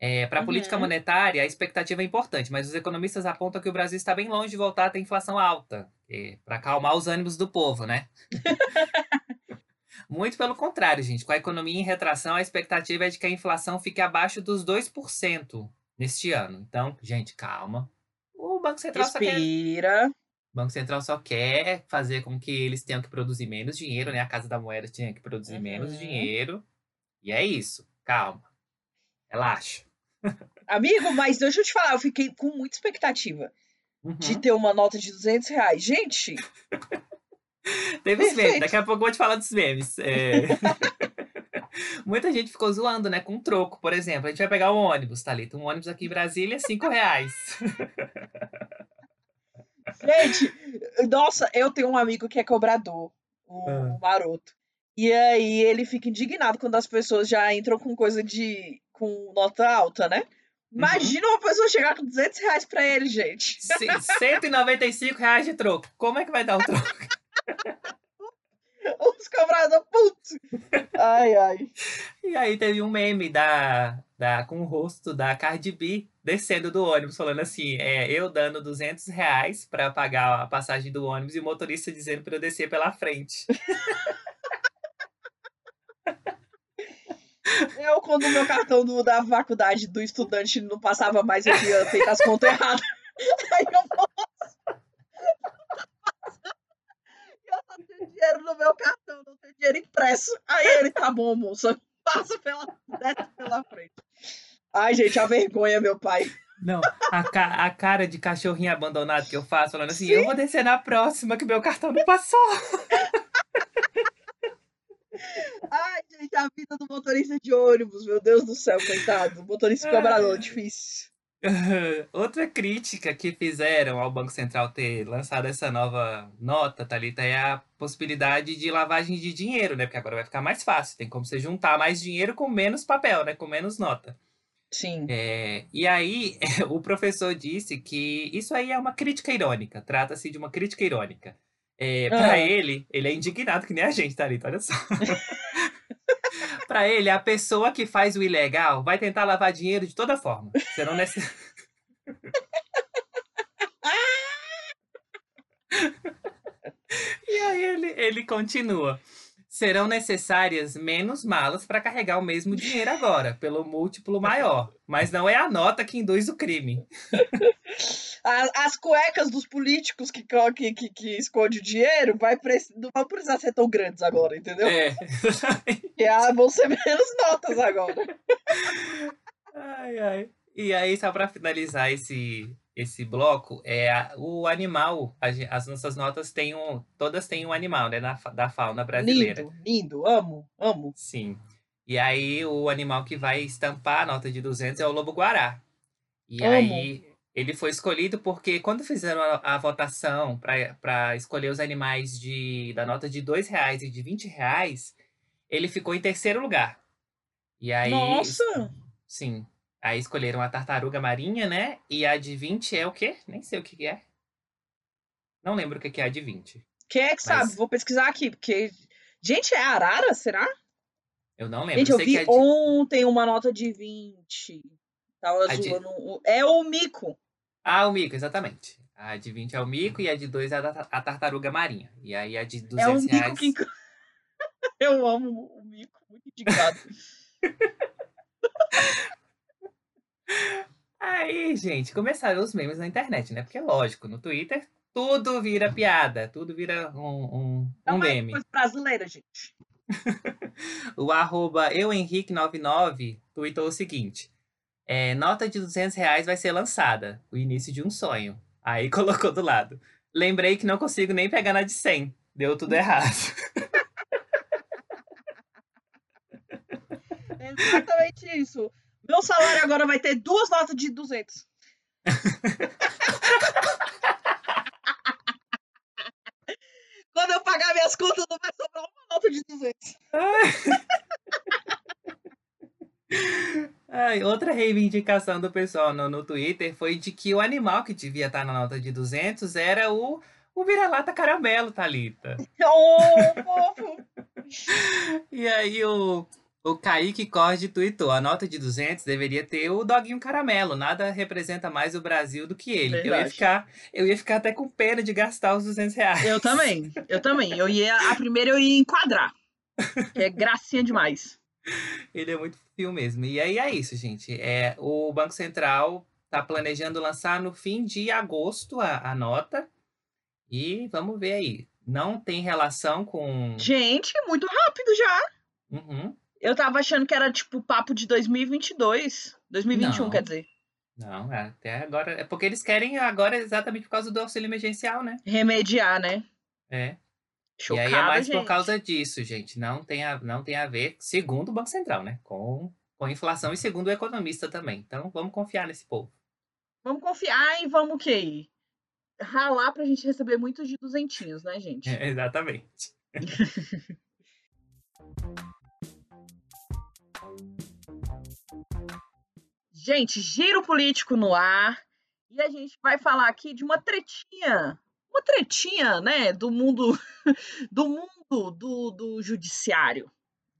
é, para a uhum. política monetária, a expectativa é importante, mas os economistas apontam que o Brasil está bem longe de voltar a ter inflação alta, para acalmar os ânimos do povo, né? Muito pelo contrário, gente. Com a economia em retração, a expectativa é de que a inflação fique abaixo dos 2% neste ano. Então, gente, calma. O Banco Central Respira. só quer. O Banco Central só quer fazer com que eles tenham que produzir menos dinheiro, né? A Casa da Moeda tinha que produzir uhum. menos dinheiro. E é isso. Calma. Relaxa. Amigo, mas deixa eu te falar, eu fiquei com muita expectativa uhum. de ter uma nota de 200 reais. Gente! Teve os memes, daqui a pouco eu vou te falar dos memes. É... Muita gente ficou zoando, né? Com troco, por exemplo. A gente vai pegar o um ônibus, Thalita. Um ônibus aqui em Brasília, 5 reais. Gente, nossa, eu tenho um amigo que é cobrador, o ah. Maroto. E aí ele fica indignado quando as pessoas já entram com coisa de. Com nota alta, né? Imagina uhum. uma pessoa chegar com 200 reais pra ele, gente. Sim, 195 reais de troco. Como é que vai dar o troco? Os cobradores, putz! Ai, ai. E aí teve um meme da, da, com o rosto da Cardi B descendo do ônibus, falando assim: é, eu dando 200 reais pra pagar a passagem do ônibus e o motorista dizendo pra eu descer pela frente. Eu, quando o meu cartão do, da faculdade do estudante não passava mais, eu tinha feito as contas erradas. Aí eu posso. Eu só tenho dinheiro no meu cartão, não tenho dinheiro impresso. Aí ele, tá bom, moça, passa pela, desce pela frente. Ai, gente, a vergonha, meu pai. Não, a, ca a cara de cachorrinho abandonado que eu faço, falando assim, Sim. eu vou descer na próxima que meu cartão não passou. Gente, a vida do motorista de ônibus, meu Deus do céu, coitado. O motorista cobrador, difícil. Outra crítica que fizeram ao Banco Central ter lançado essa nova nota, Thalita, é a possibilidade de lavagem de dinheiro, né? Porque agora vai ficar mais fácil. Tem como você juntar mais dinheiro com menos papel, né? Com menos nota. Sim. É, e aí, o professor disse que isso aí é uma crítica irônica. Trata-se de uma crítica irônica. É, para ah. ele, ele é indignado que nem a gente, Thalita, olha só. para ele, a pessoa que faz o ilegal vai tentar lavar dinheiro de toda forma. Você não e aí ele, ele continua. Serão necessárias menos malas para carregar o mesmo dinheiro agora, pelo múltiplo maior. Mas não é a nota que induz o crime. As, as cuecas dos políticos que, que, que, que esconde o dinheiro vai não vão precisar ser tão grandes agora, entendeu? É. e vão ser menos notas agora. Ai, ai. E aí, só para finalizar esse, esse bloco, é a, o animal, as nossas notas têm um, todas têm um animal, né, da, da fauna brasileira. Lindo, lindo, amo, amo. Sim. E aí, o animal que vai estampar a nota de 200 é o lobo-guará. E amo. aí, ele foi escolhido porque quando fizeram a, a votação para escolher os animais de, da nota de dois reais e de 20 reais, ele ficou em terceiro lugar. E aí. Nossa! Sim. Aí escolheram a tartaruga marinha, né? E a de 20 é o quê? Nem sei o que é. Não lembro o que é a de 20. Quem é que mas... sabe? Vou pesquisar aqui, porque. Gente, é arara, será? Eu não lembro. Gente, eu, vi é de... ontem uma nota de 20. Tava zoando. De... É o mico. Ah, o mico, exatamente. A de 20 é o mico e a de 2 é a, tartaruga marinha. E aí a de 200 é um mico reais... Que... Eu amo o mico, muito indicado. aí, gente, começaram os memes na internet, né? Porque, lógico, no Twitter tudo vira piada, tudo vira um, um, um meme. É coisa brasileira, gente. o arroba euhenrique99 tweetou o seguinte. É, nota de 200 reais vai ser lançada. O início de um sonho. Aí colocou do lado. Lembrei que não consigo nem pegar na de 100. Deu tudo errado. exatamente isso. Meu salário agora vai ter duas notas de 200. Quando eu pagar minhas contas, não vai sobrar uma nota de 200. Ai, outra reivindicação do pessoal no, no Twitter foi de que o animal que devia estar na nota de 200 era o, o vira-lata caramelo, Thalita. Oh, fofo! e aí o, o Kaique Corde tweetou, a nota de 200 deveria ter o doguinho caramelo, nada representa mais o Brasil do que ele. Eu ia, ficar, eu ia ficar até com pena de gastar os 200 reais. Eu também, eu também. Eu ia, a primeira eu ia enquadrar, que é gracinha demais. Ele é muito fio mesmo. E aí é isso, gente. É, o Banco Central está planejando lançar no fim de agosto a, a nota. E vamos ver aí. Não tem relação com. Gente, muito rápido já. Uhum. Eu tava achando que era tipo papo de 2022. 2021, Não. quer dizer. Não, é, até agora. É porque eles querem agora exatamente por causa do auxílio emergencial, né? Remediar, né? É. Chocada, e aí é mais gente. por causa disso, gente. Não tem, a, não tem a ver, segundo o Banco Central, né? Com, com inflação e segundo o economista também. Então vamos confiar nesse povo. Vamos confiar e vamos o quê? Ralar pra gente receber muitos de duzentinhos, né, gente? É, exatamente. gente, giro político no ar. E a gente vai falar aqui de uma tretinha uma tretinha, né, do mundo do mundo do, do judiciário,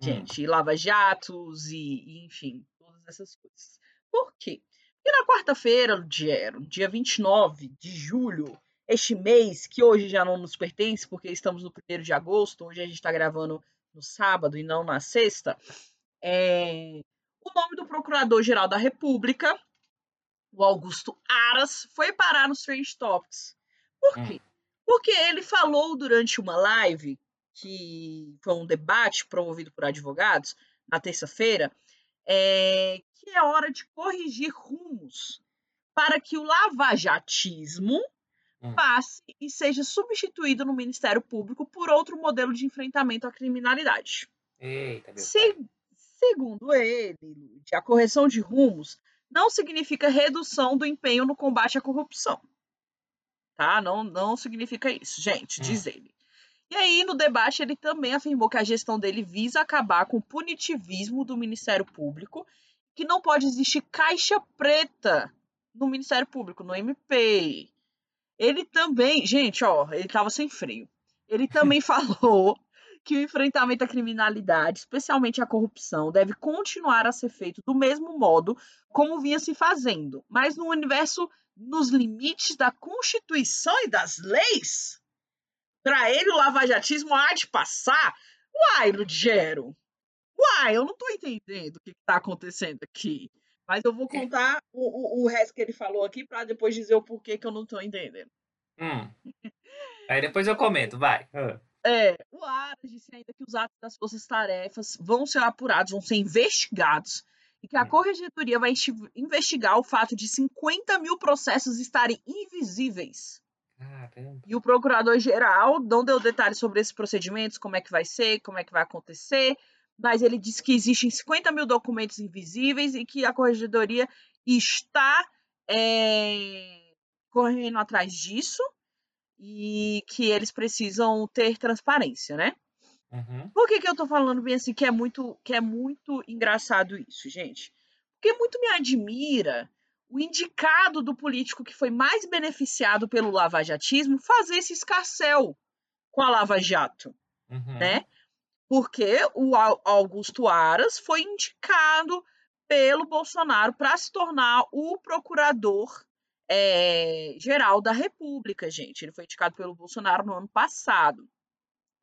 hum. gente, hum. lava-jatos e, e, enfim, todas essas coisas. Por quê? Porque na quarta-feira, dia, dia 29 de julho, este mês, que hoje já não nos pertence, porque estamos no 1 de agosto, hoje a gente está gravando no sábado e não na sexta, é, o nome do Procurador-Geral da República, o Augusto Aras, foi parar nos Strange Topics. Por quê? Hum. Porque ele falou durante uma live, que foi um debate promovido por advogados, na terça-feira, é, que é hora de corrigir rumos para que o lavajatismo hum. passe e seja substituído no Ministério Público por outro modelo de enfrentamento à criminalidade. Eita, Se, segundo ele, a correção de rumos não significa redução do empenho no combate à corrupção. Tá? Não, não significa isso, gente, hum. diz ele. E aí, no debate, ele também afirmou que a gestão dele visa acabar com o punitivismo do Ministério Público, que não pode existir caixa preta no Ministério Público, no MP. Ele também, gente, ó, ele tava sem freio. Ele também falou que o enfrentamento à criminalidade, especialmente à corrupção, deve continuar a ser feito do mesmo modo como vinha se fazendo, mas no universo nos limites da Constituição e das leis. Para ele, o lavajatismo há de passar. Uai, Ludgero. Uai, eu não estou entendendo o que está acontecendo aqui. Mas eu vou contar o, o, o resto que ele falou aqui para depois dizer o porquê que eu não estou entendendo. Hum. Aí depois eu comento, vai. É, o Aras disse ainda que os atos das forças-tarefas vão ser apurados, vão ser investigados, e que a hum. Corregedoria vai investigar o fato de 50 mil processos estarem invisíveis. Caramba. E o procurador-geral não deu detalhes sobre esses procedimentos, como é que vai ser, como é que vai acontecer, mas ele disse que existem 50 mil documentos invisíveis e que a Corregedoria está é, correndo atrás disso e que eles precisam ter transparência, né? Uhum. Por que, que eu tô falando bem assim que é muito que é muito engraçado isso, gente? Porque muito me admira o indicado do político que foi mais beneficiado pelo lavajatismo fazer esse escarcel com a Lava Jato, uhum. né? Porque o Augusto Aras foi indicado pelo Bolsonaro para se tornar o procurador é, geral da República, gente. Ele foi indicado pelo Bolsonaro no ano passado.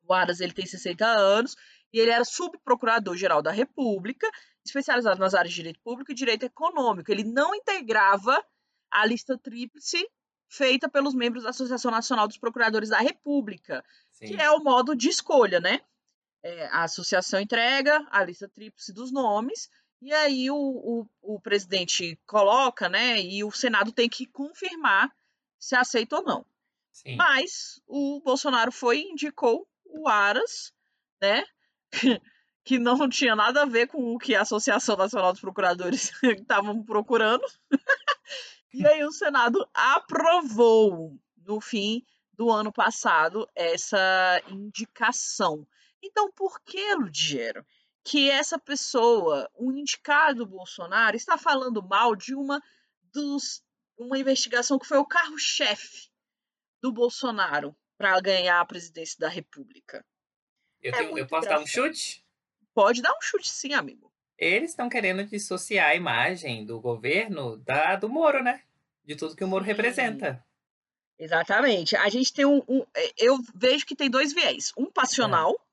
O Aras ele tem 60 anos e ele era subprocurador-geral da República, especializado nas áreas de direito público e direito econômico. Ele não integrava a lista tríplice feita pelos membros da Associação Nacional dos Procuradores da República, Sim. que é o modo de escolha, né? É, a associação entrega a lista tríplice dos nomes e aí o, o, o, presidente coloca, né? E o Senado tem que confirmar se aceita ou não. Sim. Mas o Bolsonaro foi indicou o Aras, né? que não tinha nada a ver com o que a Associação Nacional dos Procuradores estavam procurando. e aí o Senado aprovou no fim do ano passado essa indicação. Então, por que, Ludiero, que essa pessoa, um indicado Bolsonaro, está falando mal de uma dos uma investigação que foi o carro-chefe do Bolsonaro para ganhar a presidência da República? Eu, é tenho, eu posso engraçado. dar um chute? Pode dar um chute, sim, amigo. Eles estão querendo dissociar a imagem do governo da do Moro, né? De tudo que o Moro sim. representa. Exatamente. A gente tem um, um, Eu vejo que tem dois viés. Um passional, é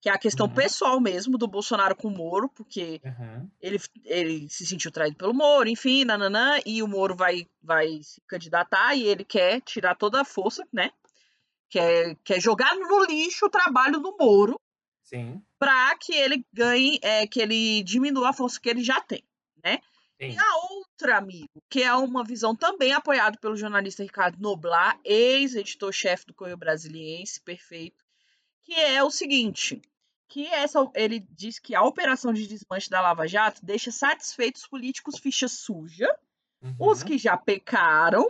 que é a questão uhum. pessoal mesmo do Bolsonaro com o Moro, porque uhum. ele, ele se sentiu traído pelo Moro, enfim, nananã, e o Moro vai, vai se candidatar e ele quer tirar toda a força, né? Quer, quer jogar no lixo o trabalho do Moro. Sim. Para que ele ganhe, é, que ele diminua a força que ele já tem, né? Sim. E a outra, amigo, que é uma visão também apoiada pelo jornalista Ricardo Noblar, ex-editor-chefe do Correio Brasiliense, perfeito, que é o seguinte, que essa, ele diz que a operação de desmanche da Lava Jato deixa satisfeitos políticos ficha suja, uhum. os que já pecaram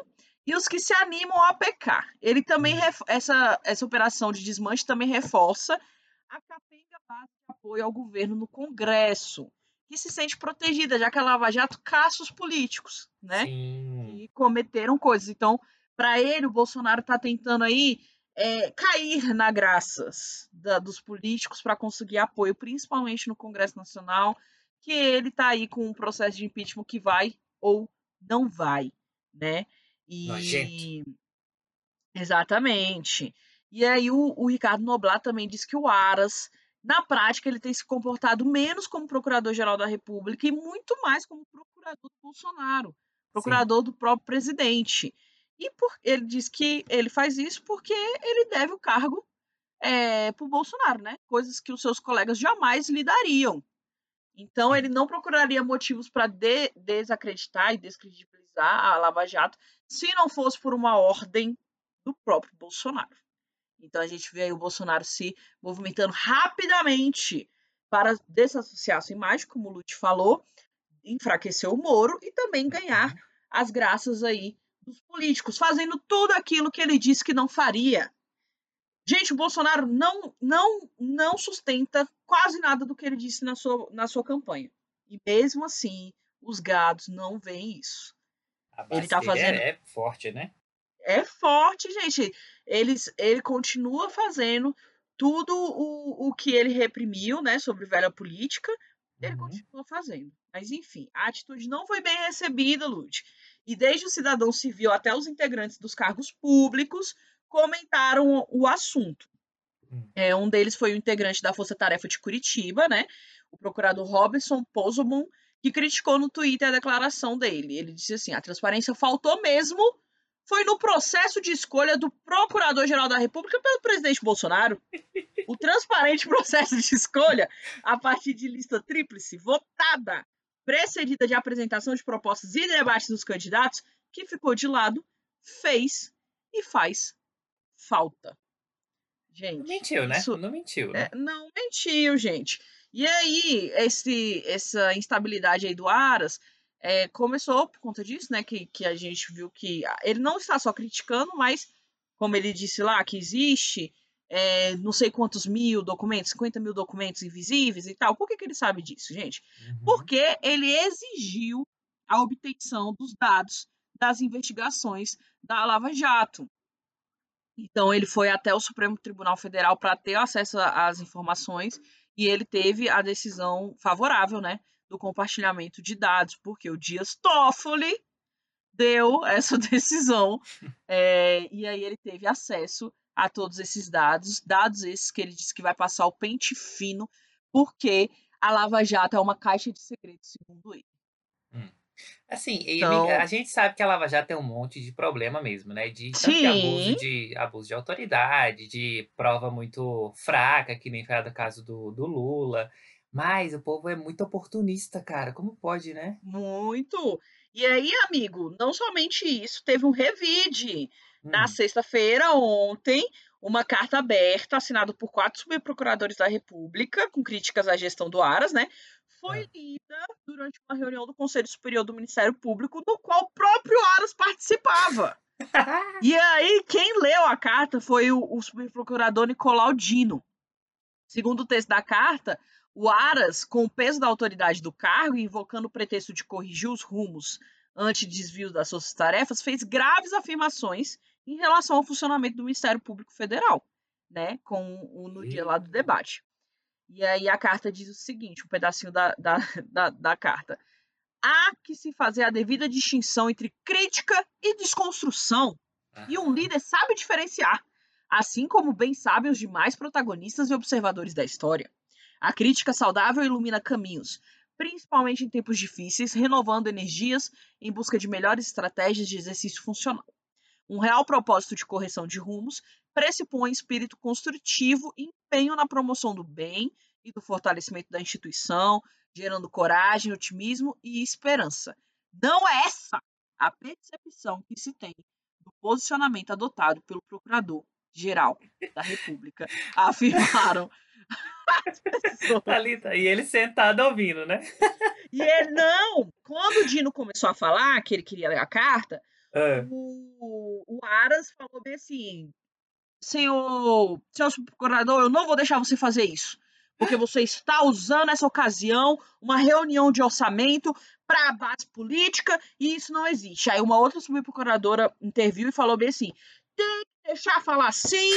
e os que se animam a pecar. Ele também uhum. essa essa operação de desmanche também reforça a capenga base de apoio ao governo no Congresso, que se sente protegida, já que a Lava Jato caça os políticos, né? Sim. E cometeram coisas. Então, para ele, o Bolsonaro está tentando aí é, cair na graças da, dos políticos para conseguir apoio, principalmente no Congresso Nacional, que ele está aí com um processo de impeachment que vai ou não vai, né? E Nojento. exatamente. E aí o, o Ricardo Noblat também disse que o Aras na prática, ele tem se comportado menos como procurador-geral da República e muito mais como procurador do Bolsonaro, procurador Sim. do próprio presidente. E por, ele diz que ele faz isso porque ele deve o cargo é, para o Bolsonaro, né? Coisas que os seus colegas jamais lhe dariam. Então, ele não procuraria motivos para de, desacreditar e descredibilizar a Lava Jato se não fosse por uma ordem do próprio Bolsonaro. Então, a gente vê aí o Bolsonaro se movimentando rapidamente para desassociar sua imagem, como o Lute falou, enfraquecer o Moro e também ganhar as graças aí dos políticos, fazendo tudo aquilo que ele disse que não faria. Gente, o Bolsonaro não, não, não sustenta quase nada do que ele disse na sua, na sua campanha. E mesmo assim, os gados não veem isso. ele tá fazendo. É, forte, né? É forte, gente. Eles, ele continua fazendo tudo o, o que ele reprimiu, né, sobre velha política, ele uhum. continua fazendo. Mas, enfim, a atitude não foi bem recebida, Lute. E desde o cidadão civil até os integrantes dos cargos públicos comentaram o assunto. Hum. É, um deles foi o integrante da Força Tarefa de Curitiba, né? O procurador Robson Pozomon, que criticou no Twitter a declaração dele. Ele disse assim: a transparência faltou mesmo. Foi no processo de escolha do Procurador-Geral da República pelo presidente Bolsonaro. O transparente processo de escolha, a partir de lista tríplice, votada, precedida de apresentação de propostas e debates dos candidatos, que ficou de lado, fez e faz falta. Gente. Mentiu, né? Isso... Não mentiu. Né? É, não mentiu, gente. E aí, esse, essa instabilidade aí do Aras é, começou por conta disso, né? Que, que a gente viu que ele não está só criticando, mas, como ele disse lá, que existe é, não sei quantos mil documentos, 50 mil documentos invisíveis e tal. Por que, que ele sabe disso, gente? Uhum. Porque ele exigiu a obtenção dos dados das investigações da Lava Jato. Então, ele foi até o Supremo Tribunal Federal para ter acesso às informações e ele teve a decisão favorável, né, do compartilhamento de dados, porque o Dias Toffoli deu essa decisão é, e aí ele teve acesso a todos esses dados, dados esses que ele disse que vai passar o pente fino, porque a Lava Jato é uma caixa de segredos, segundo ele. Assim, então... a gente sabe que a Lava Jato tem um monte de problema mesmo, né? De, de abuso de abuso de autoridade, de prova muito fraca, que nem foi o caso do, do Lula. Mas o povo é muito oportunista, cara. Como pode, né? Muito. E aí, amigo, não somente isso, teve um revide hum. na sexta-feira, ontem, uma carta aberta assinada por quatro subprocuradores da República, com críticas à gestão do Aras, né? foi é. lida durante uma reunião do Conselho Superior do Ministério Público, do qual o próprio Aras participava. e aí, quem leu a carta foi o, o subprocurador Nicolau Dino. Segundo o texto da carta, o Aras, com o peso da autoridade do cargo e invocando o pretexto de corrigir os rumos anti-desvio das suas tarefas, fez graves afirmações em relação ao funcionamento do Ministério Público Federal, né, com o, no dia lá do debate. E aí a carta diz o seguinte, um pedacinho da, da, da, da carta. Há que se fazer a devida distinção entre crítica e desconstrução. E um líder sabe diferenciar, assim como bem sabem os demais protagonistas e observadores da história. A crítica saudável ilumina caminhos, principalmente em tempos difíceis, renovando energias em busca de melhores estratégias de exercício funcional. Um real propósito de correção de rumos pressupõe espírito construtivo e empenho na promoção do bem e do fortalecimento da instituição, gerando coragem, otimismo e esperança. Não é essa a percepção que se tem do posicionamento adotado pelo Procurador-Geral da República, afirmaram. Thalita, e ele sentado ouvindo, né? E ele, não, quando o Dino começou a falar que ele queria ler a carta, é. o, o Aras falou bem assim: senhor, senhor procurador, eu não vou deixar você fazer isso. Porque você está usando essa ocasião, uma reunião de orçamento, para a base política, e isso não existe. Aí uma outra subprocuradora interviu e falou bem assim: tem que deixar falar sim,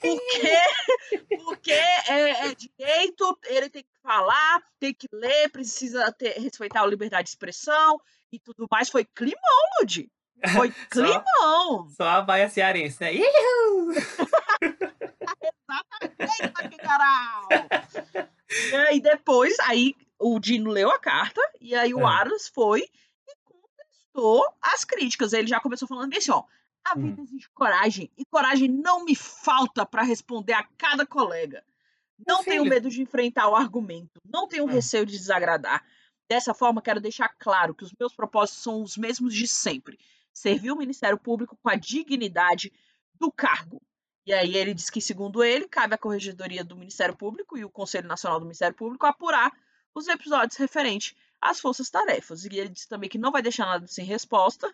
porque, porque é, é, direito, ele tem que falar, tem que ler, precisa ter, respeitar a liberdade de expressão e tudo mais. Foi climão, Ludi. Foi climão! Só, só a baia cearense, né? Exatamente, caralho! E aí depois, aí o Dino leu a carta, e aí o é. Aras foi e contestou as críticas. Ele já começou falando assim, ó, a vida hum. exige coragem, e coragem não me falta para responder a cada colega. Não tenho medo de enfrentar o argumento, não tenho hum. receio de desagradar. Dessa forma, quero deixar claro que os meus propósitos são os mesmos de sempre: servir o Ministério Público com a dignidade do cargo. E aí ele diz que, segundo ele, cabe à Corregedoria do Ministério Público e o Conselho Nacional do Ministério Público apurar os episódios referentes às forças-tarefas. E ele disse também que não vai deixar nada sem resposta.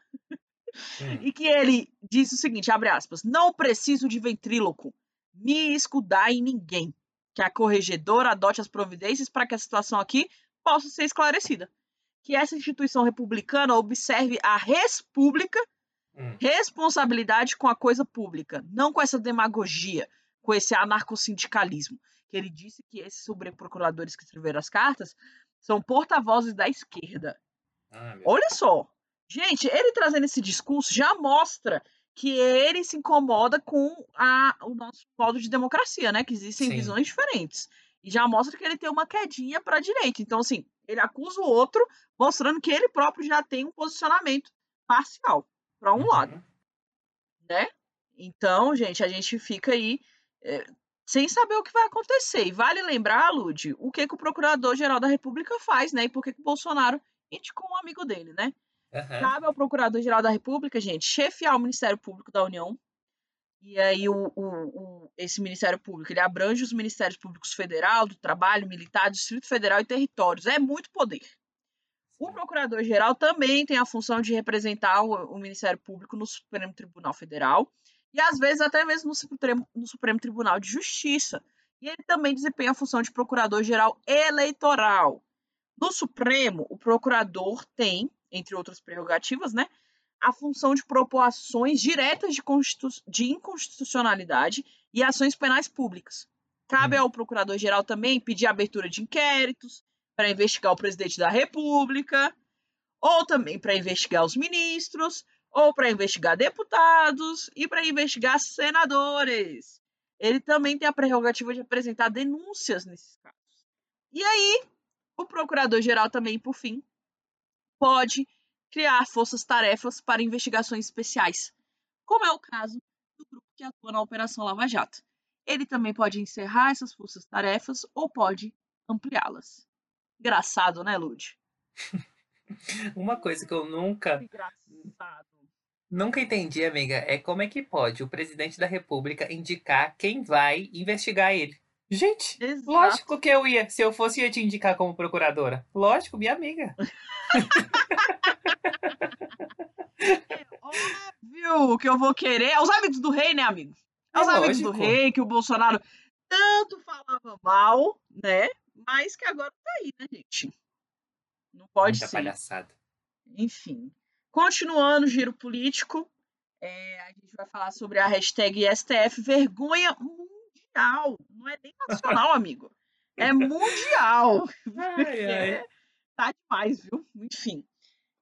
Hum. e que ele disse o seguinte, abre aspas, não preciso de ventríloco, me escudar em ninguém. Que a corregedora adote as providências para que a situação aqui possa ser esclarecida. Que essa instituição republicana observe a república, hum. responsabilidade com a coisa pública, não com essa demagogia, com esse anarcossindicalismo. Que ele disse que esses sobreprocuradores que escreveram as cartas são porta-vozes da esquerda. Ah, Olha só. Gente, ele trazendo esse discurso já mostra que ele se incomoda com a, o nosso modo de democracia, né? Que existem Sim. visões diferentes. E já mostra que ele tem uma quedinha para a direita. Então, assim, ele acusa o outro, mostrando que ele próprio já tem um posicionamento parcial para um uhum. lado. Né? Então, gente, a gente fica aí é, sem saber o que vai acontecer. E vale lembrar, Lud, o que, que o Procurador-Geral da República faz, né? E por que, que o Bolsonaro indicou um amigo dele, né? Uhum. Cabe ao Procurador-Geral da República, gente, chefiar o Ministério Público da União, e aí o, o, o, esse Ministério Público ele abrange os Ministérios Públicos Federal, do Trabalho, Militar, Distrito Federal e Territórios. É muito poder. O Procurador-Geral também tem a função de representar o, o, Ministério Público no Supremo Tribunal Federal e às vezes até mesmo no Supremo, no Supremo Tribunal de Justiça. E ele também desempenha a função de Procurador-Geral Eleitoral. No Supremo, o procurador tem, entre outras prerrogativas, né, a função de propor ações diretas de, de inconstitucionalidade e ações penais públicas. Cabe hum. ao procurador-geral também pedir abertura de inquéritos para investigar o presidente da República, ou também para investigar os ministros, ou para investigar deputados e para investigar senadores. Ele também tem a prerrogativa de apresentar denúncias nesses casos. E aí, o procurador-geral também, por fim, pode criar forças-tarefas para investigações especiais, como é o caso do grupo que atua na Operação Lava Jato. Ele também pode encerrar essas forças-tarefas ou pode ampliá-las. Engraçado, né, Lud? Uma coisa que eu nunca. Engraçado. Nunca entendi, amiga, é como é que pode o presidente da República indicar quem vai investigar ele. Gente, Exato. lógico que eu ia. Se eu fosse, ia te indicar como procuradora. Lógico, minha amiga. É óbvio que eu vou querer. É os hábitos do rei, né, amigo? É os é hábitos do rei que o Bolsonaro tanto falava mal, né? Mas que agora tá aí, né, gente? Não pode Muita ser. palhaçada. Enfim. Continuando o giro político, é, a gente vai falar sobre a hashtag STF Vergonha Mundial. Não é nem nacional, amigo. É mundial. Ai, ai. É, tá demais, viu? Enfim.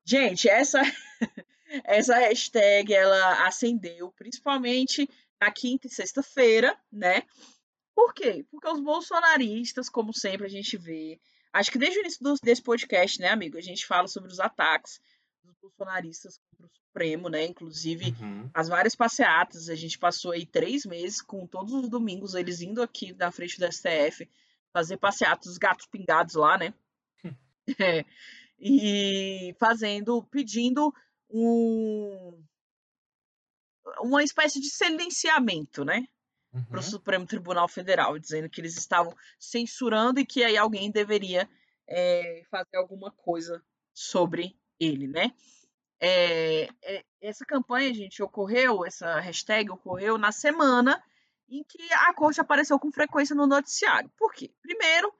Gente, essa essa hashtag ela acendeu principalmente na quinta e sexta-feira, né? Por quê? Porque os bolsonaristas, como sempre a gente vê, acho que desde o início do, desse podcast, né, amigo, a gente fala sobre os ataques dos bolsonaristas Supremo, né? Inclusive uhum. as várias passeatas, a gente passou aí três meses com todos os domingos eles indo aqui na frente do STF fazer passeatas, os gatos pingados lá, né? é e fazendo, pedindo um, uma espécie de silenciamento, né? Uhum. Para o Supremo Tribunal Federal, dizendo que eles estavam censurando e que aí alguém deveria é, fazer alguma coisa sobre ele, né? É, é, essa campanha, gente, ocorreu, essa hashtag ocorreu na semana em que a corte apareceu com frequência no noticiário. Por quê? Primeiro,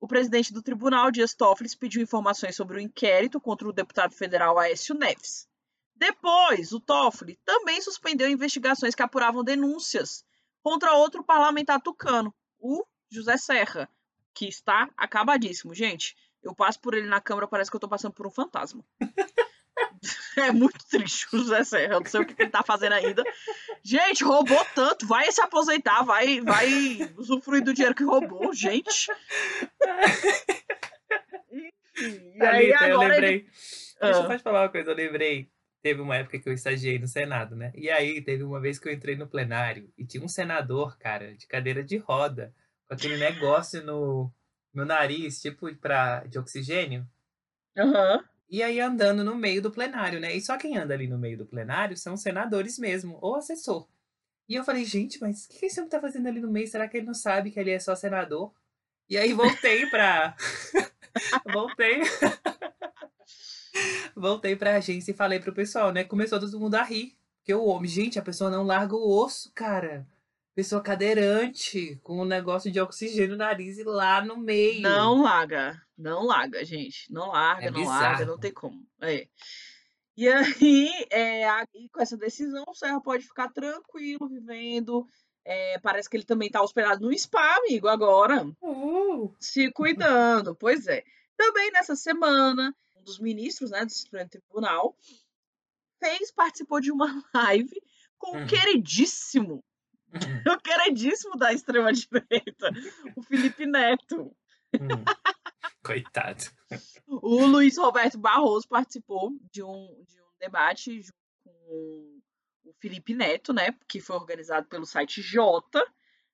o presidente do tribunal, Dias Toffoli, pediu informações sobre o inquérito contra o deputado federal Aécio Neves. Depois, o Toffoli também suspendeu investigações que apuravam denúncias contra outro parlamentar tucano, o José Serra, que está acabadíssimo. Gente, eu passo por ele na câmera, parece que eu estou passando por um fantasma. É muito triste o José Serra. Eu não sei o que ele tá fazendo ainda. Gente, roubou tanto. Vai se aposentar, vai, vai usufruir do dinheiro que roubou, gente. e aí, eu lembrei. Ele... Deixa eu só te falar uma coisa, eu lembrei. Teve uma época que eu estagiei no Senado, né? E aí teve uma vez que eu entrei no plenário e tinha um senador, cara, de cadeira de roda, com aquele negócio no, no nariz, tipo pra, de oxigênio. Uhum. E aí andando no meio do plenário, né? E só quem anda ali no meio do plenário são senadores mesmo, ou assessor. E eu falei, gente, mas o que esse homem tá fazendo ali no meio? Será que ele não sabe que ele é só senador? E aí voltei pra. voltei. voltei pra agência e falei pro pessoal, né? Começou todo mundo a rir. Porque o homem, gente, a pessoa não larga o osso, cara. Pessoa cadeirante, com um negócio de oxigênio no nariz e lá no meio. Não larga. Não larga, gente. Não larga, é não bizarro. larga, não tem como. É. E aí, é, aí, com essa decisão, o Serra pode ficar tranquilo, vivendo. É, parece que ele também está hospedado no spa, amigo, agora. Uh. Se cuidando. Pois é. Também nessa semana, um dos ministros né, do Supremo Tribunal fez, participou de uma live com uhum. o queridíssimo, uhum. o queridíssimo da extrema-direita, o Felipe Neto. Uhum. Coitado. O Luiz Roberto Barroso participou de um, de um debate junto com o Felipe Neto, né? Que foi organizado pelo site Jota,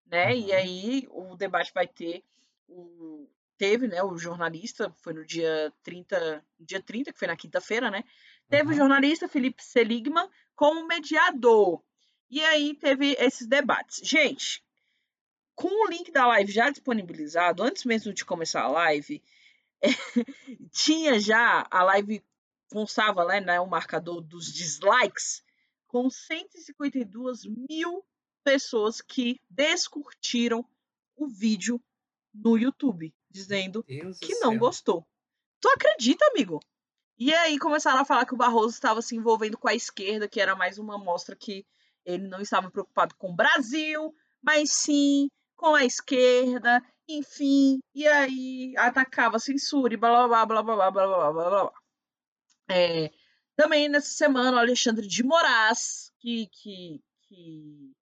né? Uhum. E aí o debate vai ter o. Teve, né, o jornalista, foi no dia 30, dia 30, que foi na quinta-feira, né? Teve uhum. o jornalista Felipe Seligman como mediador. E aí teve esses debates. Gente, com o link da live já disponibilizado, antes mesmo de começar a live, tinha já a live constava lá, né, o marcador dos dislikes com 152 mil pessoas que descurtiram o vídeo no YouTube, dizendo Deus que não céu. gostou. Tu acredita, amigo? E aí começaram a falar que o Barroso estava se envolvendo com a esquerda, que era mais uma amostra que ele não estava preocupado com o Brasil, mas sim com a esquerda, enfim, e aí atacava a censura e blá blá blá blá blá blá blá blá blá. É, também nessa semana o Alexandre de Moraes, que, que, que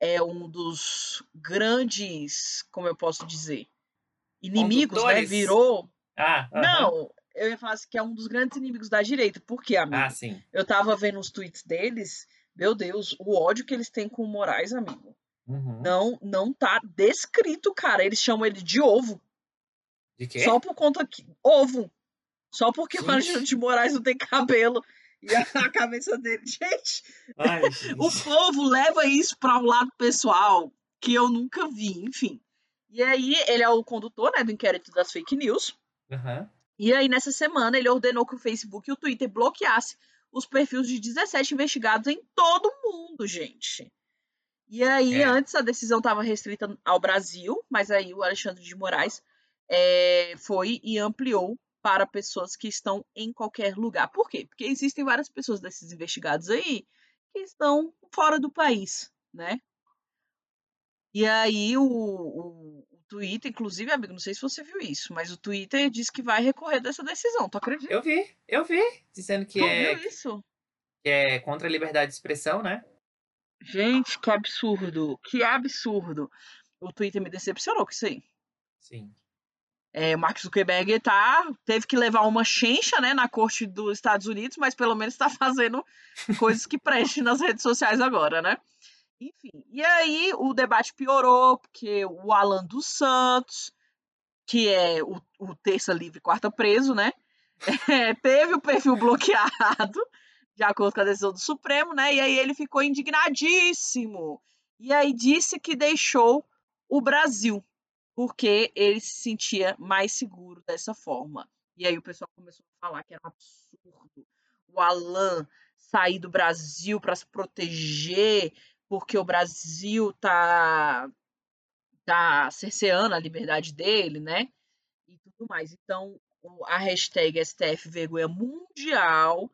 é um dos grandes, como eu posso dizer, inimigos, né? Virou. Ah, uh -huh. Não, eu ia falar assim, que é um dos grandes inimigos da direita. Por quê, amigo? Ah, sim. Eu tava vendo os tweets deles, meu Deus, o ódio que eles têm com o Moraes, amigo. Uhum. Não, não tá descrito, cara. Eles chamam ele de ovo. De quê? Só por conta que. Ovo. Só porque Gente. o Alexandre de Moraes não tem cabelo. E a, cabeça dele. Gente, Ai, o povo leva isso para o um lado pessoal que eu nunca vi, enfim. E aí, ele é o condutor né, do inquérito das fake news. Uhum. E aí, nessa semana, ele ordenou que o Facebook e o Twitter bloqueassem os perfis de 17 investigados em todo o mundo, gente. E aí, é. antes a decisão estava restrita ao Brasil, mas aí o Alexandre de Moraes é, foi e ampliou para pessoas que estão em qualquer lugar. Por quê? Porque existem várias pessoas desses investigados aí que estão fora do país, né? E aí o, o, o, Twitter, inclusive, amigo, não sei se você viu isso, mas o Twitter disse que vai recorrer dessa decisão, tu acredita? Eu vi, eu vi, dizendo que tu é viu isso? que é contra a liberdade de expressão, né? Gente, que absurdo, que absurdo. O Twitter me decepcionou com isso aí. Sim. É, o Mark Zuckerberg tá, teve que levar uma chencha né, na corte dos Estados Unidos, mas pelo menos está fazendo coisas que prestem nas redes sociais agora, né? Enfim, e aí o debate piorou, porque o Alan dos Santos, que é o, o terça livre, quarta preso, né? É, teve o perfil bloqueado de acordo com a decisão do Supremo, né? E aí ele ficou indignadíssimo. E aí disse que deixou o Brasil, porque ele se sentia mais seguro dessa forma. E aí o pessoal começou a falar que era um absurdo o Alan sair do Brasil para se proteger, porque o Brasil tá tá cerceando a liberdade dele, né? E tudo mais. Então, a hashtag STF Vergonha Mundial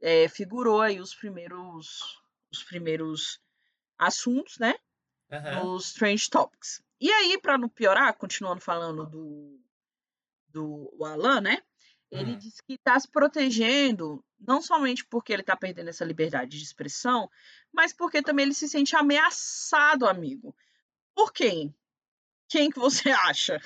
é, figurou aí os primeiros, os primeiros assuntos, né? Uhum. Nos Strange Topics. E aí, para não piorar, continuando falando do, do Alan, né? Ele uhum. disse que está se protegendo, não somente porque ele está perdendo essa liberdade de expressão, mas porque também ele se sente ameaçado, amigo. Por quem? Quem que você acha?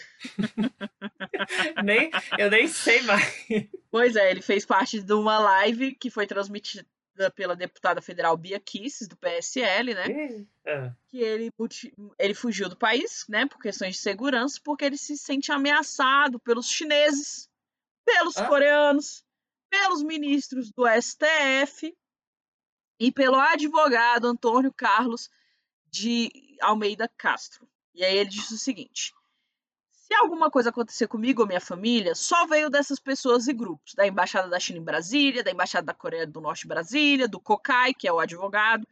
nem, eu nem sei mais. Pois é, ele fez parte de uma live que foi transmitida pela deputada federal Bia Kisses, do PSL, né? É. Que ele, ele fugiu do país, né, por questões de segurança, porque ele se sente ameaçado pelos chineses, pelos ah? coreanos, pelos ministros do STF e pelo advogado Antônio Carlos de Almeida Castro. E aí ele disse o seguinte: se alguma coisa acontecer comigo ou minha família, só veio dessas pessoas e grupos, da Embaixada da China em Brasília, da Embaixada da Coreia do Norte em Brasília, do COCAI, que é o advogado,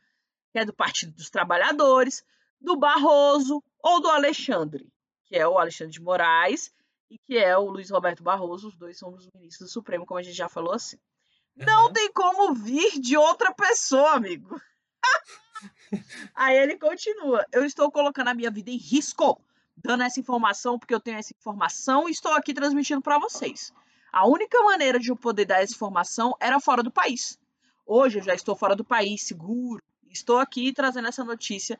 que é do Partido dos Trabalhadores, do Barroso ou do Alexandre, que é o Alexandre de Moraes e que é o Luiz Roberto Barroso, os dois são os ministros do Supremo, como a gente já falou assim. Uhum. Não tem como vir de outra pessoa, amigo. Aí ele continua: Eu estou colocando a minha vida em risco, dando essa informação porque eu tenho essa informação e estou aqui transmitindo para vocês. A única maneira de eu poder dar essa informação era fora do país. Hoje eu já estou fora do país, seguro. Estou aqui trazendo essa notícia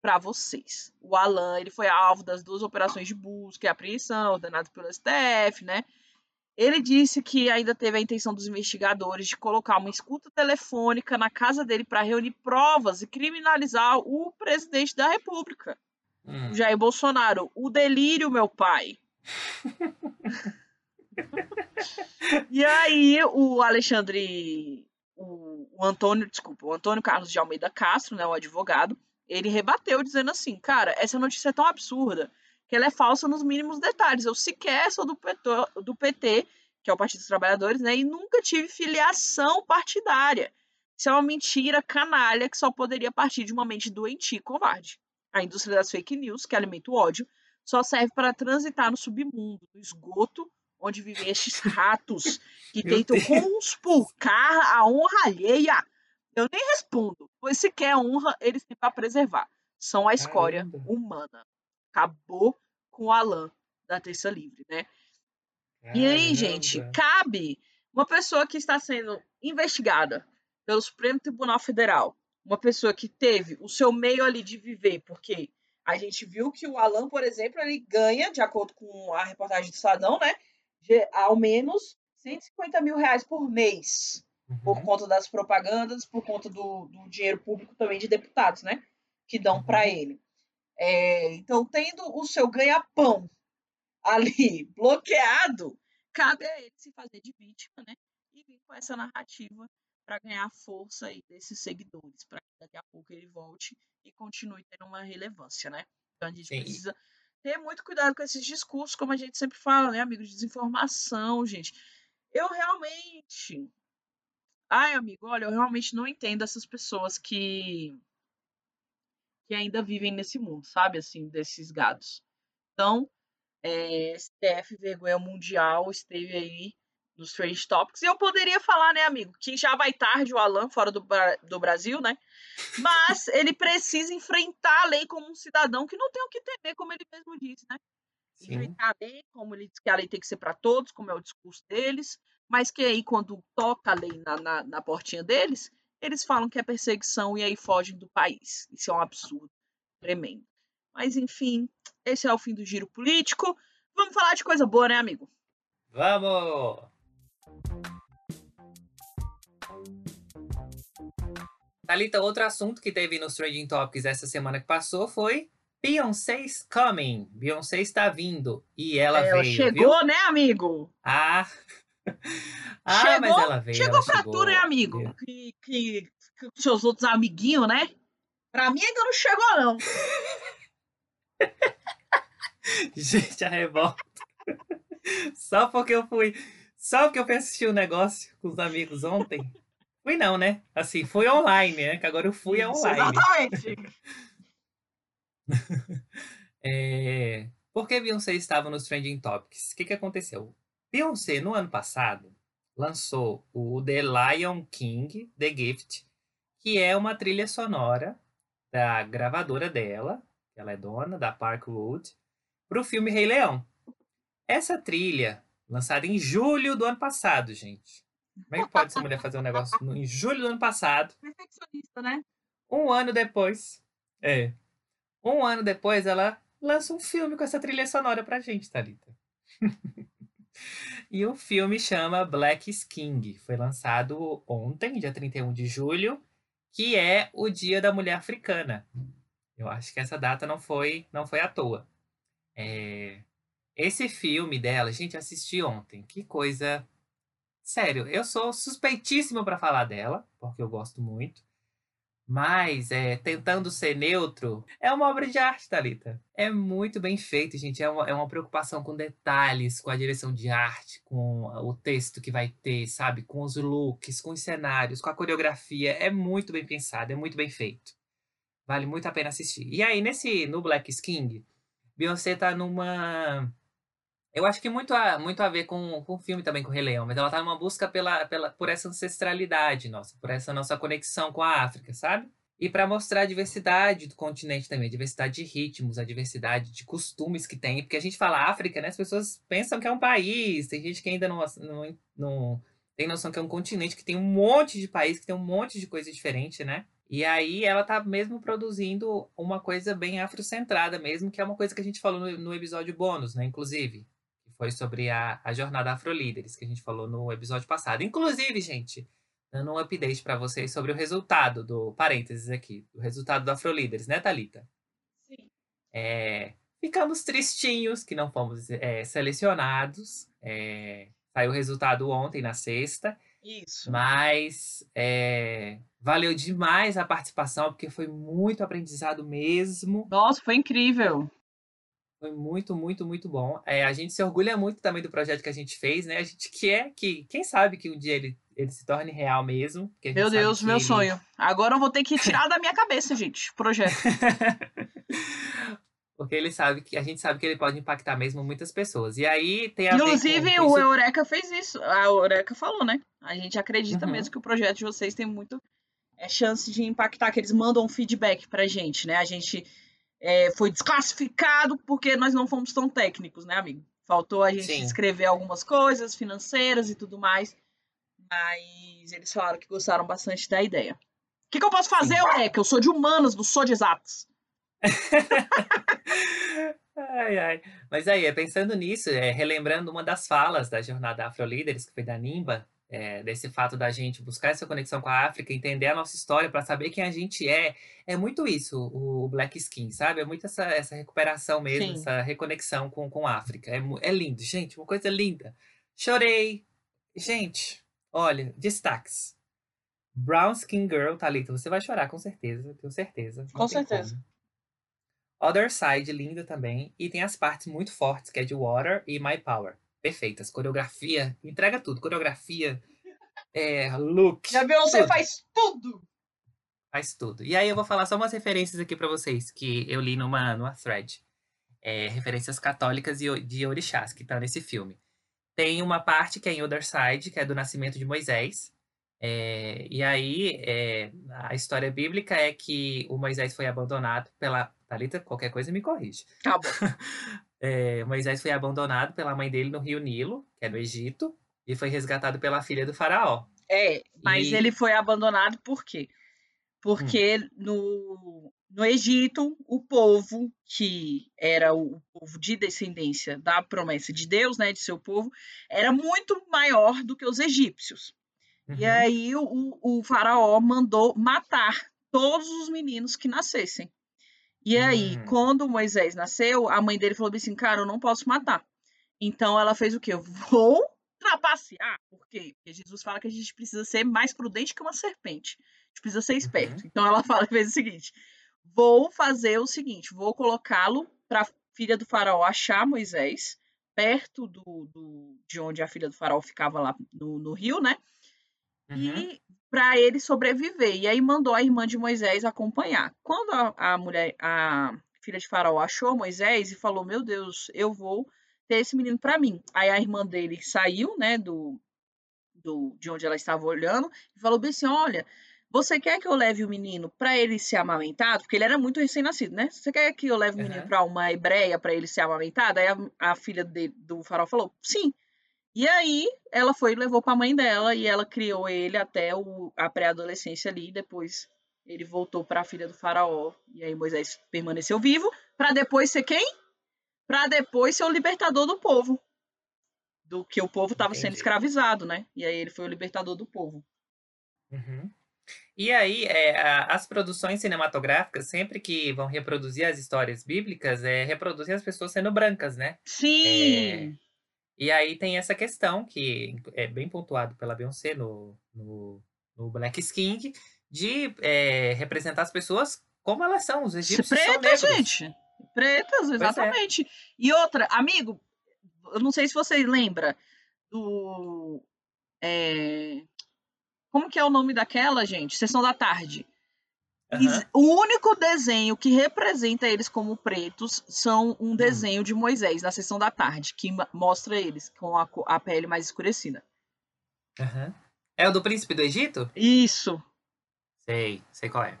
para vocês. O Alan, ele foi alvo das duas operações de busca e apreensão ordenadas pelo STF, né? Ele disse que ainda teve a intenção dos investigadores de colocar uma escuta telefônica na casa dele para reunir provas e criminalizar o presidente da República, hum. Jair Bolsonaro. O delírio, meu pai. e aí, o Alexandre, o, o, Antônio, desculpa, o Antônio Carlos de Almeida Castro, né, o advogado, ele rebateu dizendo assim, cara, essa notícia é tão absurda que ela é falsa nos mínimos detalhes. Eu sequer sou do PT, do PT, que é o Partido dos Trabalhadores, né, e nunca tive filiação partidária. Isso é uma mentira canalha que só poderia partir de uma mente doentia e covarde. A indústria das fake news, que alimenta o ódio, só serve para transitar no submundo, no esgoto, onde vivem estes ratos que tentam conspurcar a honra alheia. Eu nem respondo, pois sequer honra eles têm para preservar. São a escória Caramba. humana acabou com o Alan da Terça Livre, né? Caramba. E aí, gente, cabe uma pessoa que está sendo investigada pelo Supremo Tribunal Federal, uma pessoa que teve o seu meio ali de viver, porque a gente viu que o Alan, por exemplo, ele ganha, de acordo com a reportagem do Estadão, né? De, ao menos 150 mil reais por mês, uhum. por conta das propagandas, por conta do, do, dinheiro público também de deputados, né? Que dão uhum. para ele. É, então, tendo o seu ganha-pão ali bloqueado, cabe a ele se fazer de vítima, né? E vir com essa narrativa para ganhar força aí desses seguidores, para que daqui a pouco ele volte e continue tendo uma relevância, né? Então a gente Sim. precisa ter muito cuidado com esses discursos, como a gente sempre fala, né, amigo? De desinformação, gente. Eu realmente. Ai, amigo, olha, eu realmente não entendo essas pessoas que que ainda vivem nesse mundo, sabe? Assim, desses gados. Então, é, STF Vergonha Mundial esteve aí nos Trade Topics. E eu poderia falar, né, amigo, que já vai tarde o Alan fora do, do Brasil, né? Mas ele precisa enfrentar a lei como um cidadão que não tem o que temer, como ele mesmo disse, né? Sim. Enfrentar a lei, como ele diz que a lei tem que ser para todos, como é o discurso deles, mas que aí, quando toca a lei na, na, na portinha deles, eles falam que é perseguição e aí fogem do país. Isso é um absurdo tremendo. Mas enfim, esse é o fim do giro político. Vamos falar de coisa boa, né, amigo? Vamos! Thalita, outro assunto que teve nos Trading Topics essa semana que passou foi Beyoncé's coming. Beyoncé está vindo. E ela, ela veio. Chegou, viu? né, amigo? Ah, ah, chegou, mas ela veio. Chegou ela pra chegou. tu, né, amigo? Que, que, que seus outros amiguinhos, né? Pra mim ainda não chegou, não. Gente, a revolta. Só porque eu fui. Só porque eu fui assistir o um negócio com os amigos ontem. Fui não, né? Assim, fui online, né? Que agora eu fui Isso, online. Exatamente. é... Por que Beyoncé estava nos Trending Topics? O que, que aconteceu? Beyoncé, no ano passado, lançou o The Lion King, The Gift, que é uma trilha sonora da gravadora dela, que ela é dona, da Parkwood, para o filme Rei Leão. Essa trilha, lançada em julho do ano passado, gente. Como é que pode essa mulher fazer um negócio em julho do ano passado? Perfeccionista, né? Um ano depois. É. Um ano depois, ela lança um filme com essa trilha sonora pra gente, Thalita. e o filme chama Black King. Foi lançado ontem, dia 31 de julho, que é o Dia da Mulher Africana. Eu acho que essa data não foi, não foi à toa. É... Esse filme dela, gente, assisti ontem. Que coisa. Sério, eu sou suspeitíssimo para falar dela, porque eu gosto muito. Mas, é, tentando ser neutro, é uma obra de arte, Thalita. É muito bem feito, gente. É uma, é uma preocupação com detalhes, com a direção de arte, com o texto que vai ter, sabe? Com os looks, com os cenários, com a coreografia. É muito bem pensado, é muito bem feito. Vale muito a pena assistir. E aí, nesse no Black King, Beyoncé tá numa. Eu acho que muito a, muito a ver com, com o filme também, com o Rei Leão, mas ela tá numa busca pela, pela, por essa ancestralidade nossa, por essa nossa conexão com a África, sabe? E para mostrar a diversidade do continente também, a diversidade de ritmos, a diversidade de costumes que tem. Porque a gente fala África, né? As pessoas pensam que é um país, tem gente que ainda não, não, não tem noção que é um continente que tem um monte de país, que tem um monte de coisa diferente, né? E aí ela tá mesmo produzindo uma coisa bem afrocentrada mesmo, que é uma coisa que a gente falou no, no episódio bônus, né? Inclusive, foi sobre a, a jornada Afrolíderes, que a gente falou no episódio passado. Inclusive, gente, dando um update para vocês sobre o resultado do parênteses aqui, o resultado do Afrolíderes, né, Thalita? Sim. É, ficamos tristinhos que não fomos é, selecionados. É, saiu o resultado ontem, na sexta. Isso. Mas é, valeu demais a participação, porque foi muito aprendizado mesmo. Nossa, foi incrível. Foi muito, muito, muito bom. É, a gente se orgulha muito também do projeto que a gente fez, né? A gente quer que, quem sabe que um dia ele, ele se torne real mesmo. Meu Deus, meu ele... sonho. Agora eu vou ter que tirar da minha cabeça, gente, o projeto. Porque ele sabe que a gente sabe que ele pode impactar mesmo muitas pessoas. E aí tem a Inclusive, com... o Eureka fez isso. A Eureka falou, né? A gente acredita uhum. mesmo que o projeto de vocês tem muito é, chance de impactar, que eles mandam um feedback pra gente, né? A gente é, foi desclassificado porque nós não fomos tão técnicos, né, amigo? Faltou a gente Sim. escrever algumas coisas financeiras e tudo mais. Mas eles falaram que gostaram bastante da ideia. O que, que eu posso fazer, Eureka? Eu sou de humanas, não sou de exatos. ai, ai. Mas aí, pensando nisso, é, relembrando uma das falas da jornada Afro Líderes, que foi da Nimba, é, desse fato da gente buscar essa conexão com a África, entender a nossa história para saber quem a gente é, é muito isso, o Black Skin, sabe? É muito essa, essa recuperação mesmo, Sim. essa reconexão com, com a África. É, é lindo, gente, uma coisa linda. Chorei. Gente, olha, destaques. Brown Skin Girl, Thalita, você vai chorar com certeza, tenho certeza. Com certeza. Como. Other Side, linda também. E tem as partes muito fortes, que é de Water e My Power. Perfeitas. Coreografia, entrega tudo. Coreografia, é, look. Já viu? Você faz tudo! Faz tudo. E aí eu vou falar só umas referências aqui para vocês, que eu li numa, numa thread. É, referências católicas e de orixás, que tá nesse filme. Tem uma parte que é em Other Side, que é do nascimento de Moisés. É, e aí, é, a história bíblica é que o Moisés foi abandonado pela. Thalita, qualquer coisa me corrige. Tá bom. É, Moisés foi abandonado pela mãe dele no rio Nilo, que é no Egito, e foi resgatado pela filha do faraó. É, mas e... ele foi abandonado por quê? Porque hum. no, no Egito, o povo, que era o povo de descendência da promessa de Deus, né, de seu povo, era muito maior do que os egípcios. Uhum. E aí o, o faraó mandou matar todos os meninos que nascessem. E aí, uhum. quando Moisés nasceu, a mãe dele falou assim: Cara, eu não posso matar. Então ela fez o quê? Eu vou trapacear. Por quê? Porque Jesus fala que a gente precisa ser mais prudente que uma serpente. A gente precisa ser esperto. Uhum. Então ela fala, fez o seguinte: Vou fazer o seguinte: vou colocá-lo para filha do faraó achar Moisés, perto do, do, de onde a filha do faraó ficava lá no, no rio, né? Uhum. E para ele sobreviver. E aí mandou a irmã de Moisés acompanhar. Quando a, a mulher, a filha de Faraó achou Moisés e falou: "Meu Deus, eu vou ter esse menino para mim". Aí a irmã dele saiu, né, do, do de onde ela estava olhando e falou bem assim: "Olha, você quer que eu leve o menino para ele ser amamentado? Porque ele era muito recém-nascido, né? Você quer que eu leve o menino uhum. para uma hebreia para ele ser amamentado? Aí a, a filha de, do farol falou: sim. E aí ela foi e levou para a mãe dela e ela criou ele até o, a pré-adolescência ali. Depois ele voltou para a filha do faraó e aí Moisés permaneceu vivo para depois ser quem? Para depois ser o libertador do povo. Do que o povo estava sendo escravizado, né? E aí ele foi o libertador do povo. Uhum. E aí, é, as produções cinematográficas, sempre que vão reproduzir as histórias bíblicas, é, reproduzem as pessoas sendo brancas, né? Sim! É, e aí tem essa questão, que é bem pontuado pela Beyoncé no, no, no Black Skin, de é, representar as pessoas como elas são, os egípcios Pretas, gente. Pretas, é. exatamente. É. E outra, amigo, eu não sei se vocês lembram do... É, como que é o nome daquela, gente? Sessão da tarde. Uhum. O único desenho que representa eles como pretos são um hum. desenho de Moisés na sessão da tarde, que mostra eles com a, a pele mais escurecida. Uhum. É o do príncipe do Egito? Isso. Sei, sei qual é.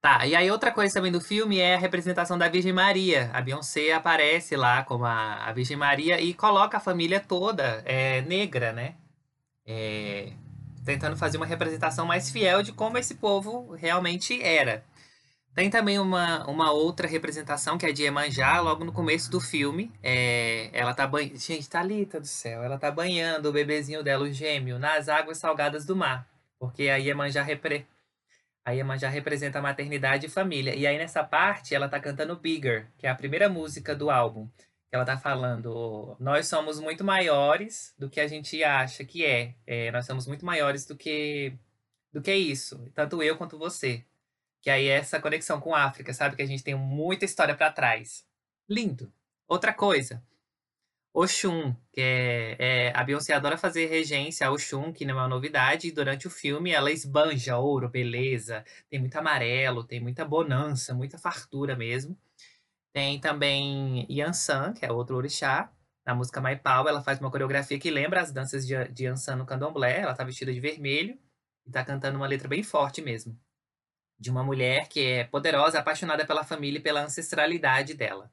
Tá, e aí outra coisa também do filme é a representação da Virgem Maria. A Beyoncé aparece lá como a, a Virgem Maria e coloca a família toda é, negra, né? É, tentando fazer uma representação mais fiel de como esse povo realmente era. Tem também uma, uma outra representação, que é de Iemanjá, logo no começo do filme. É, ela tá banhando. Gente, Thalita do céu, ela tá banhando o bebezinho dela, o gêmeo, nas águas salgadas do mar. Porque a Iemanjá, repre... a Iemanjá representa a maternidade e família. E aí, nessa parte, ela tá cantando Bigger, que é a primeira música do álbum ela está falando, nós somos muito maiores do que a gente acha que é. é. Nós somos muito maiores do que do que isso, tanto eu quanto você. Que aí é essa conexão com a África, sabe que a gente tem muita história para trás. Lindo. Outra coisa, Oxum, que é, é, a Beyoncé adora fazer regência a Oxum, que não é uma novidade, e durante o filme ela esbanja ouro, beleza, tem muito amarelo, tem muita bonança, muita fartura mesmo. Tem também Yansan, que é outro orixá. Na música My Pau, ela faz uma coreografia que lembra as danças de, Yansan no candomblé. Ela tá vestida de vermelho e tá cantando uma letra bem forte mesmo. De uma mulher que é poderosa, apaixonada pela família e pela ancestralidade dela.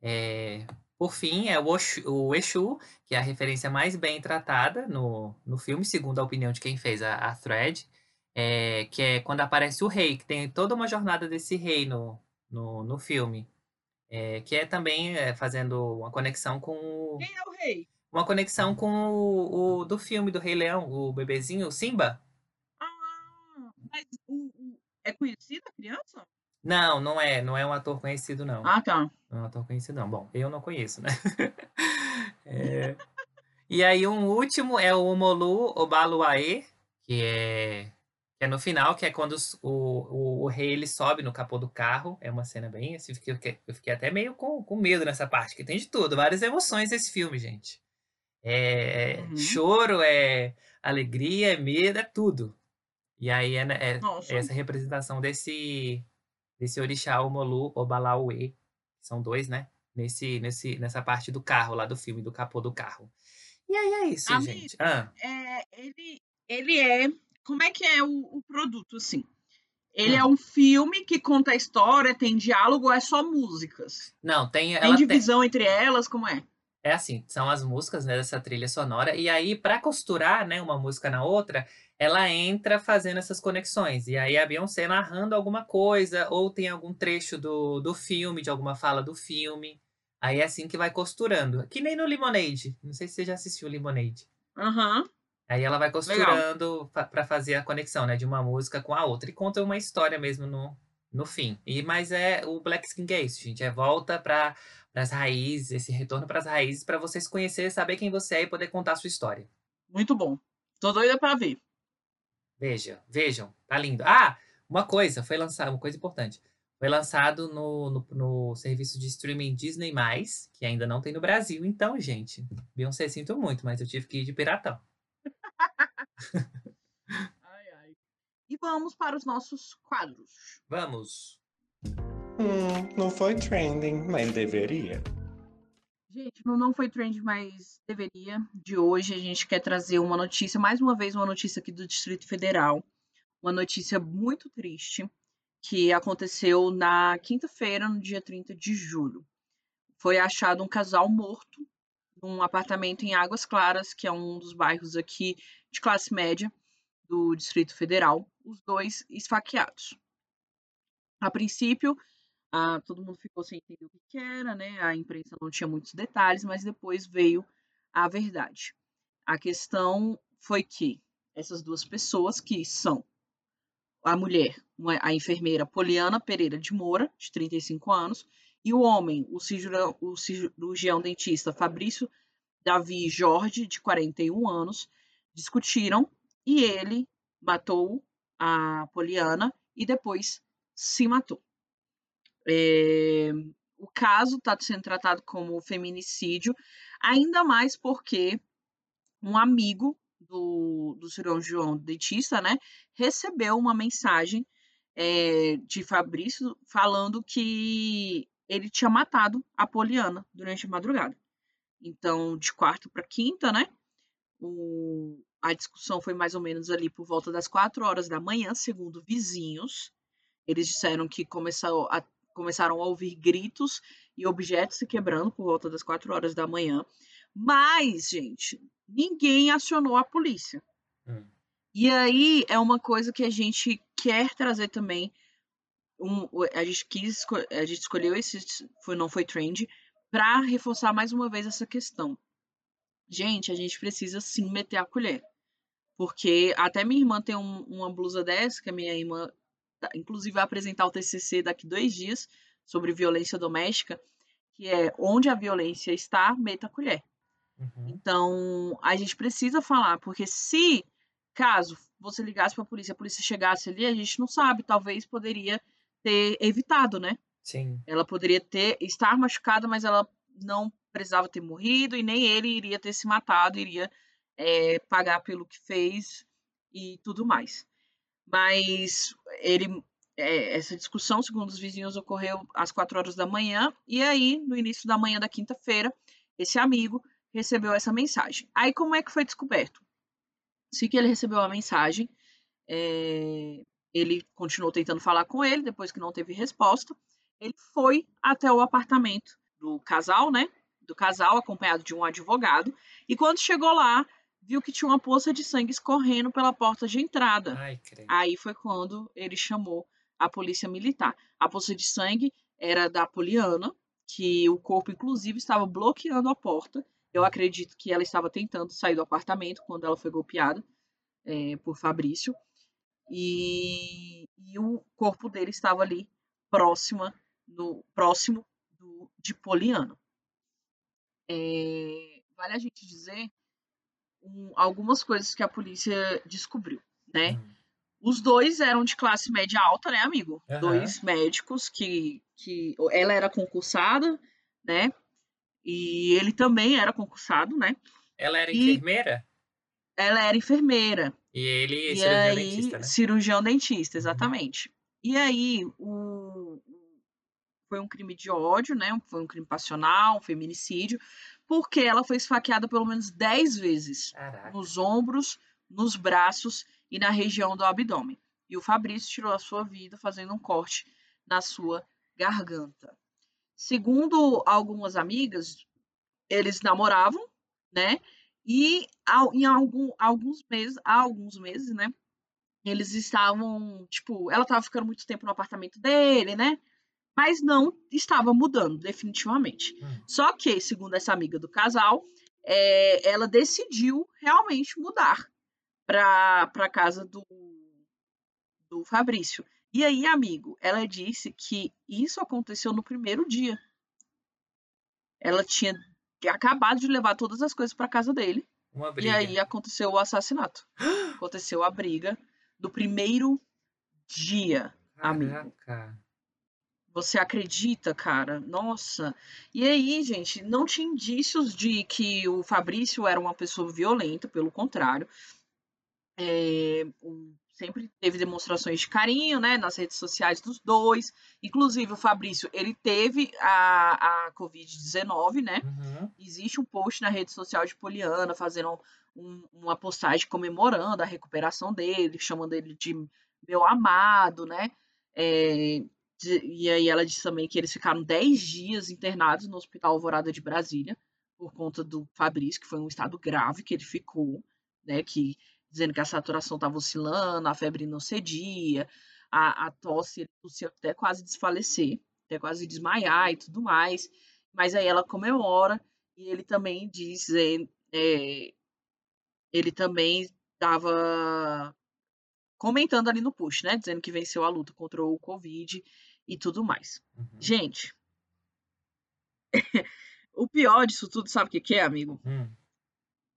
É, por fim, é o, Oshu, o Exu, que é a referência mais bem tratada no, no filme, segundo a opinião de quem fez a, a thread, é, que é quando aparece o rei, que tem toda uma jornada desse rei no, no, no filme. É, que é também é, fazendo uma conexão com o... Quem é o rei? Uma conexão com o, o do filme do Rei Leão, o bebezinho, o Simba. Ah, mas o, o, é conhecido a criança? Não, não é. Não é um ator conhecido, não. Ah, tá. Não é um ator conhecido, não. Bom, eu não conheço, né? é... E aí, um último é o Omolu Obaluaê, que é é no final, que é quando o, o, o, rei ele sobe no capô do carro. É uma cena bem assim, eu fiquei, eu fiquei até meio com, com medo nessa parte, que tem de tudo, várias emoções esse filme, gente. É uhum. choro, é alegria, é medo, é tudo. E aí é, é, é essa representação desse, desse orixá Omolu Obalauê, são dois, né? Nesse, nesse, nessa parte do carro lá do filme, do capô do carro. E aí é isso, Amigo, gente. Ah. É, ele, ele é como é que é o, o produto, assim? Ele hum. é um filme que conta a história, tem diálogo ou é só músicas? Não, tem. Tem divisão tem... entre elas, como é? É assim, são as músicas né, dessa trilha sonora, e aí, para costurar né, uma música na outra, ela entra fazendo essas conexões. E aí a Beyoncé narrando alguma coisa, ou tem algum trecho do, do filme, de alguma fala do filme. Aí é assim que vai costurando. Que nem no Lemonade. Não sei se você já assistiu Lemonade. Aham. Uhum. Aí ela vai costurando para fazer a conexão, né, de uma música com a outra e conta uma história mesmo no, no fim. E mas é o Black Skin é isso, gente, é volta para as raízes, esse retorno para as raízes para vocês conhecerem, saber quem você é e poder contar a sua história. Muito bom. Tô doida para ver. Veja, vejam, tá lindo. Ah, uma coisa, foi lançado, uma coisa importante. Foi lançado no, no, no, serviço de streaming Disney+, que ainda não tem no Brasil. Então, gente, Beyoncé, sinto muito, mas eu tive que ir de piratão ai, ai. E vamos para os nossos quadros. Vamos. Hum, não foi trending, mas deveria. Gente, no Não Foi Trend, mas deveria. De hoje a gente quer trazer uma notícia, mais uma vez uma notícia aqui do Distrito Federal. Uma notícia muito triste que aconteceu na quinta-feira, no dia 30 de julho. Foi achado um casal morto num apartamento em Águas Claras, que é um dos bairros aqui de classe média. do Distrito Federal, os dois esfaqueados. A princípio, ah, todo mundo ficou sem entender o que era, né? A imprensa não tinha muitos detalhes, mas depois veio a verdade. A questão foi que essas duas pessoas, que são a mulher, a enfermeira Poliana Pereira de Moura, de 35 anos, e o homem, o cirurgião, o cirurgião dentista Fabrício Davi Jorge, de 41 anos, discutiram e ele matou a Poliana e depois se matou. É, o caso está sendo tratado como feminicídio, ainda mais porque um amigo do, do cirurgião dentista, né, recebeu uma mensagem é, de Fabrício falando que ele tinha matado a Poliana durante a madrugada. Então, de quarta para quinta, né, o, a discussão foi mais ou menos ali por volta das quatro horas da manhã, segundo vizinhos. Eles disseram que começou a, começaram a ouvir gritos e objetos se quebrando por volta das quatro horas da manhã. Mas, gente, ninguém acionou a polícia. Hum. E aí é uma coisa que a gente quer trazer também. Um, a gente quis, a gente escolheu esse, foi, não foi trend, para reforçar mais uma vez essa questão. Gente, a gente precisa sim meter a colher. Porque até minha irmã tem um, uma blusa dessa, que a minha irmã, tá, inclusive, vai apresentar o TCC daqui dois dias sobre violência doméstica, que é onde a violência está, meta a colher. Uhum. Então, a gente precisa falar, porque se, caso você ligasse para a polícia, a polícia chegasse ali, a gente não sabe, talvez poderia ter evitado, né? Sim. Ela poderia ter estar machucada, mas ela não precisava ter morrido e nem ele iria ter se matado, iria é, pagar pelo que fez e tudo mais. Mas ele é, essa discussão, segundo os vizinhos, ocorreu às quatro horas da manhã e aí no início da manhã da quinta-feira esse amigo recebeu essa mensagem. Aí como é que foi descoberto? Assim que ele recebeu a mensagem, é, ele continuou tentando falar com ele depois que não teve resposta. Ele foi até o apartamento do casal, né? Do casal, acompanhado de um advogado. E quando chegou lá, viu que tinha uma poça de sangue escorrendo pela porta de entrada. Ai, Aí foi quando ele chamou a polícia militar. A poça de sangue era da Poliana, que o corpo, inclusive, estava bloqueando a porta. Eu acredito que ela estava tentando sair do apartamento quando ela foi golpeada é, por Fabrício. E, e, o corpo dele estava ali próxima, no, próximo do, de Poliana. É, vale a gente dizer um, algumas coisas que a polícia descobriu, né? Hum. Os dois eram de classe média alta, né, amigo? Uhum. Dois médicos que, que ela era concursada, né? E ele também era concursado, né? Ela era e enfermeira? Ela era enfermeira. E ele e cirurgião aí, dentista, né? Cirurgião dentista, uhum. exatamente. Uhum. E aí, o, foi um crime de ódio, né? Foi um crime passional, um feminicídio, porque ela foi esfaqueada pelo menos 10 vezes Caraca. nos ombros, nos braços e na região do abdômen. E o Fabrício tirou a sua vida fazendo um corte na sua garganta. Segundo algumas amigas, eles namoravam, né? E em algum, alguns meses, há alguns meses, né? Eles estavam, tipo, ela estava ficando muito tempo no apartamento dele, né? Mas não estava mudando definitivamente. Hum. Só que, segundo essa amiga do casal, é, ela decidiu realmente mudar para a casa do, do Fabrício. E aí, amigo, ela disse que isso aconteceu no primeiro dia. Ela tinha acabado de levar todas as coisas para casa dele. E aí aconteceu o assassinato. aconteceu a briga do primeiro dia, Caraca. Você acredita, cara? Nossa. E aí, gente, não tinha indícios de que o Fabrício era uma pessoa violenta, pelo contrário. É, sempre teve demonstrações de carinho, né, nas redes sociais dos dois. Inclusive, o Fabrício, ele teve a, a Covid-19, né? Uhum. Existe um post na rede social de Poliana fazendo um, uma postagem comemorando a recuperação dele, chamando ele de meu amado, né? É, e aí ela disse também que eles ficaram 10 dias internados no Hospital Alvorada de Brasília, por conta do Fabrício, que foi um estado grave que ele ficou, né? Que dizendo que a saturação estava oscilando, a febre não cedia, a, a tosse, ele até quase desfalecer, até quase desmaiar e tudo mais. Mas aí ela comemora e ele também diz, é, é, ele também estava comentando ali no push, né? Dizendo que venceu a luta contra o Covid e tudo mais. Uhum. Gente, o pior disso tudo, sabe o que, que é, amigo? Hum.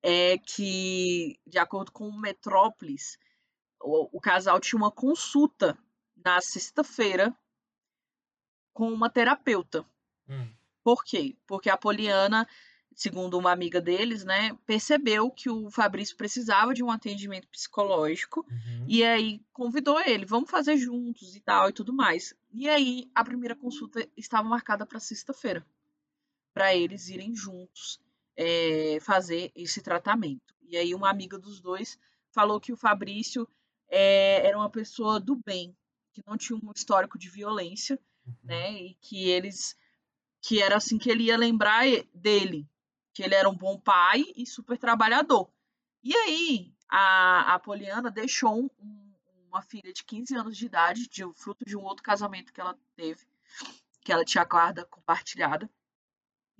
É que, de acordo com o Metrópolis, o, o casal tinha uma consulta na sexta-feira com uma terapeuta. Hum. Por quê? Porque a Poliana segundo uma amiga deles, né, percebeu que o Fabrício precisava de um atendimento psicológico uhum. e aí convidou ele, vamos fazer juntos e tal e tudo mais. E aí a primeira consulta estava marcada para sexta-feira, para eles irem juntos é, fazer esse tratamento. E aí uma amiga dos dois falou que o Fabrício é, era uma pessoa do bem, que não tinha um histórico de violência, uhum. né, e que eles que era assim que ele ia lembrar dele, que ele era um bom pai e super trabalhador. E aí, a, a Poliana deixou um, uma filha de 15 anos de idade, de fruto de um outro casamento que ela teve, que ela tinha guarda compartilhada,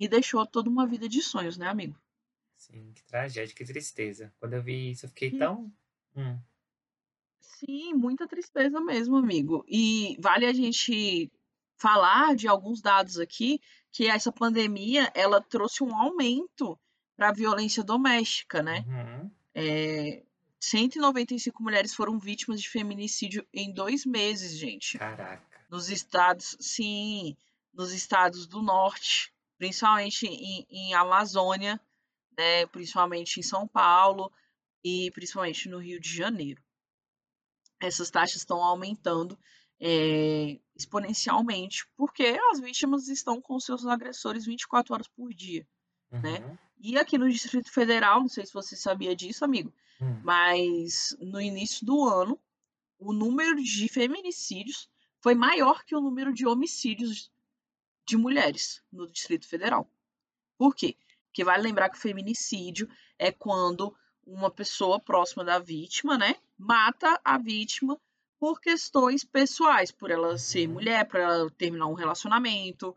e deixou toda uma vida de sonhos, né, amigo? Sim, que tragédia, que tristeza. Quando eu vi isso, eu fiquei Sim. tão. Hum. Sim, muita tristeza mesmo, amigo. E vale a gente falar de alguns dados aqui que essa pandemia ela trouxe um aumento para a violência doméstica, né? Uhum. É, 195 mulheres foram vítimas de feminicídio em dois meses, gente. Caraca. Nos estados, sim, nos estados do norte, principalmente em, em Amazônia, né, principalmente em São Paulo e principalmente no Rio de Janeiro. Essas taxas estão aumentando é, exponencialmente, porque as vítimas estão com seus agressores 24 horas por dia, né? uhum. né? E aqui no Distrito Federal, não sei se você sabia disso, amigo, uhum. mas no início do ano, o número de feminicídios foi maior que o número de homicídios de mulheres no Distrito Federal. Por quê? Porque vale lembrar que o feminicídio é quando uma pessoa próxima da vítima, né, mata a vítima por questões pessoais, por ela ser mulher, por ela terminar um relacionamento,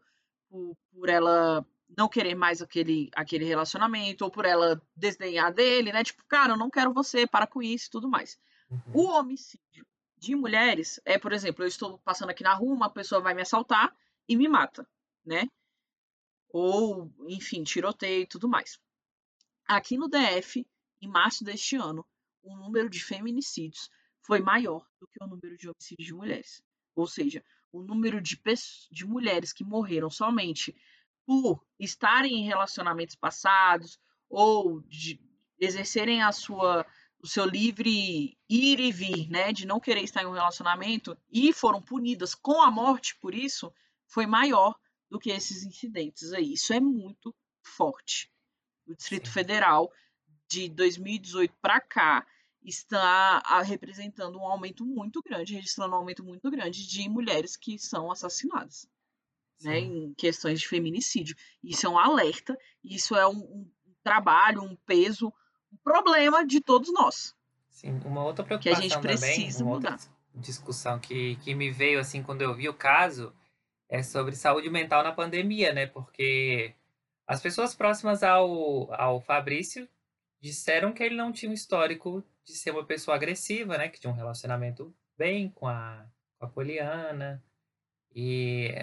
por, por ela não querer mais aquele, aquele relacionamento, ou por ela desdenhar dele, né? Tipo, cara, eu não quero você, para com isso e tudo mais. Uhum. O homicídio de mulheres é, por exemplo, eu estou passando aqui na rua, uma pessoa vai me assaltar e me mata, né? Ou, enfim, tiroteio e tudo mais. Aqui no DF, em março deste ano, o número de feminicídios foi maior do que o número de homicídios de mulheres. Ou seja, o número de, de mulheres que morreram somente por estarem em relacionamentos passados ou de exercerem a sua o seu livre ir e vir, né, de não querer estar em um relacionamento e foram punidas com a morte por isso, foi maior do que esses incidentes aí. Isso é muito forte. O Distrito Sim. Federal de 2018 para cá está representando um aumento muito grande, registrando um aumento muito grande de mulheres que são assassinadas. Né, em questões de feminicídio. Isso é um alerta, isso é um, um, trabalho, um peso, um problema de todos nós. Sim, uma outra preocupação que a gente precisa também, uma mudar. outra discussão que, que me veio assim quando eu vi o caso é sobre saúde mental na pandemia, né? Porque as pessoas próximas ao, ao Fabrício disseram que ele não tinha um histórico de ser uma pessoa agressiva, né? Que tinha um relacionamento bem com a, com a Poliana. E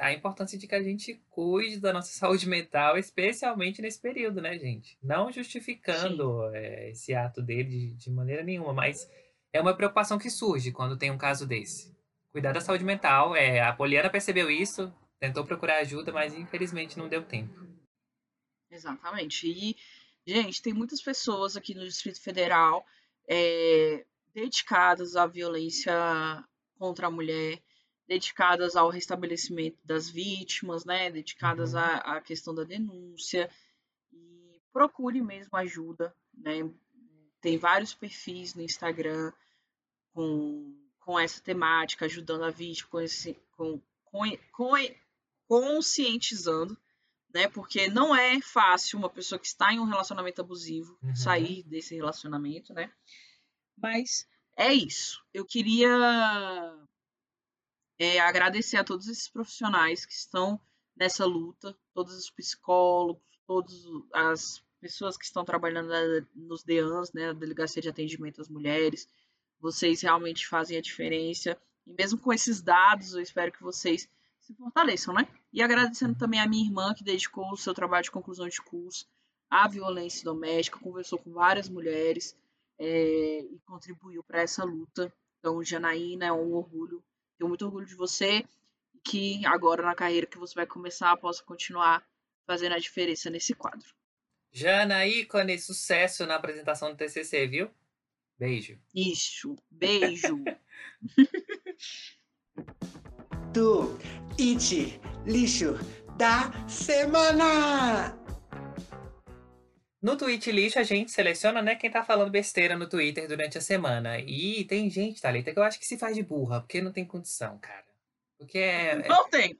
a importância de que a gente cuide da nossa saúde mental, especialmente nesse período, né, gente? Não justificando é, esse ato dele de, de maneira nenhuma, mas é uma preocupação que surge quando tem um caso desse. Cuidar da saúde mental, é, a Poliana percebeu isso, tentou procurar ajuda, mas infelizmente não deu tempo. Exatamente. E Gente, tem muitas pessoas aqui no Distrito Federal é, dedicadas à violência contra a mulher, dedicadas ao restabelecimento das vítimas, né? Dedicadas uhum. à, à questão da denúncia. E procure mesmo ajuda, né? Tem vários perfis no Instagram com, com essa temática, ajudando a vítima, com esse, com, com, com, conscientizando né? Porque não é fácil uma pessoa que está em um relacionamento abusivo Uhum. sair desse relacionamento, né? Mas é isso. Eu queria é, agradecer a todos esses profissionais que estão nessa luta, todos os psicólogos, todas as pessoas que estão trabalhando nos DEANs, né, na Delegacia de Atendimento às Mulheres. Vocês realmente fazem a diferença. E mesmo com esses dados, eu espero que vocês se fortaleçam, né? E agradecendo também a minha irmã, que dedicou o seu trabalho de conclusão de curso à violência doméstica, conversou com várias mulheres é, e contribuiu para essa luta. Então, Janaína, é um orgulho. Tenho muito orgulho de você que agora na carreira que você vai começar possa continuar fazendo a diferença nesse quadro. Jana, ícone, sucesso na apresentação do TCC, viu? Beijo. Isso, beijo. Do It Lixo da Semana! No Tweet Lixo, a gente seleciona, né, quem tá falando besteira no Twitter durante a semana. E tem gente, Thalita, que eu acho que se faz de burra, porque não tem condição, cara. Porque é, é, Não tem.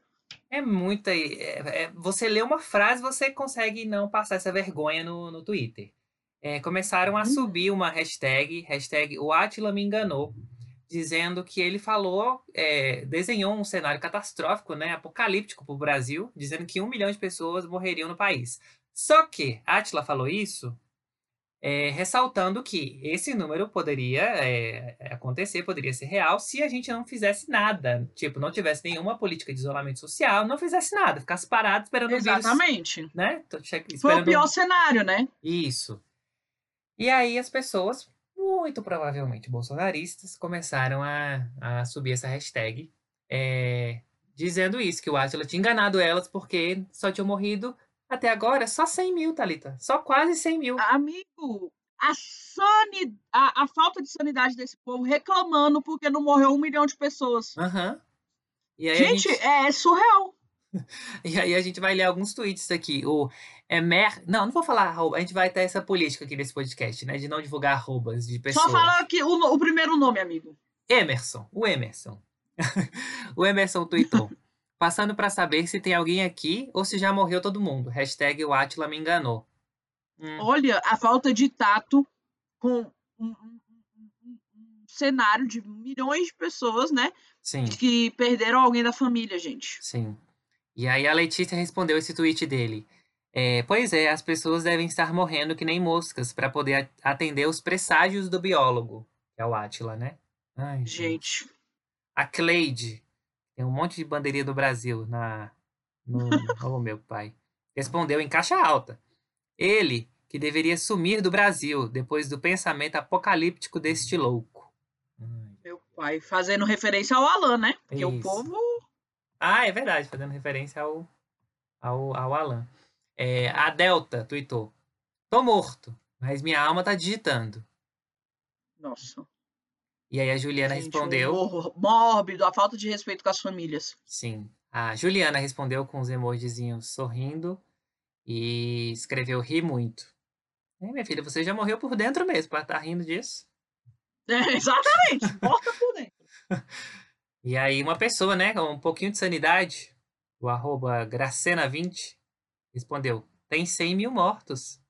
é muita. é- é- você lê uma frase, você consegue não passar essa vergonha no, no Twitter. É, começaram a subir uma hashtag, hashtag o Atila me enganou, dizendo que ele falou, é, desenhou um cenário catastrófico, né, apocalíptico para o Brasil, dizendo que um milhão de pessoas morreriam no país. Só que Atila falou isso é, ressaltando que esse número poderia é, acontecer, poderia ser real, se a gente não fizesse nada. Tipo, não tivesse nenhuma política de isolamento social, não fizesse nada, ficasse parado esperando o vírus. Exatamente. Né? Che- Foi o esperando- pior cenário, né? Isso. E aí as pessoas, muito provavelmente bolsonaristas, começaram a, a subir essa hashtag, é, dizendo isso, que o Átila tinha enganado elas porque só tinham morrido até agora só 100 mil, Thalita. Só quase 100 mil. Amigo, a, sani... a, a falta de sanidade desse povo reclamando porque não morreu um milhão de pessoas. Aham. A Gente, gente- é surreal. E aí a gente vai ler alguns tweets aqui. O Emer... Não, não vou falar arroba. A gente vai ter essa política aqui nesse podcast, né? De não divulgar arrobas de pessoas. Só fala aqui o, o primeiro nome, amigo. Emerson. O Emerson. o Emerson tweetou. Passando pra saber se tem alguém aqui ou se já morreu todo mundo. Hashtag o Atila me enganou. Hum, Olha a falta de tato com um- um- um- um cenário de milhões de pessoas, né? sim, Que perderam alguém da família, gente. sim. E aí a Letícia respondeu esse tweet dele. É, pois é, as pessoas devem estar morrendo que nem moscas pra poder atender os presságios do biólogo. Que é o Atila, né? Ai, Gente. A Cleide. Tem um monte de bandeirinha do Brasil na. No... oh, meu pai. Respondeu em caixa alta. Ele, que deveria sumir do Brasil depois do pensamento apocalíptico deste louco. Meu pai, fazendo referência ao Alan, né? Porque o Isso. povo. Ah, é verdade, fazendo referência ao, ao, ao Alan. É, a Delta tweetou: Tô morto, mas minha alma tá digitando. Nossa. E aí a Juliana gente, respondeu. um mórbido, a falta de respeito com as famílias. Sim. A Juliana respondeu com os emojizinhos sorrindo e escreveu ri muito. É, minha filha, você já morreu por dentro mesmo para estar rindo disso. É, exatamente. Porta por dentro. E aí uma pessoa, né, com um pouquinho de sanidade, o arroba Gracena20, respondeu, tem 100 mil mortos.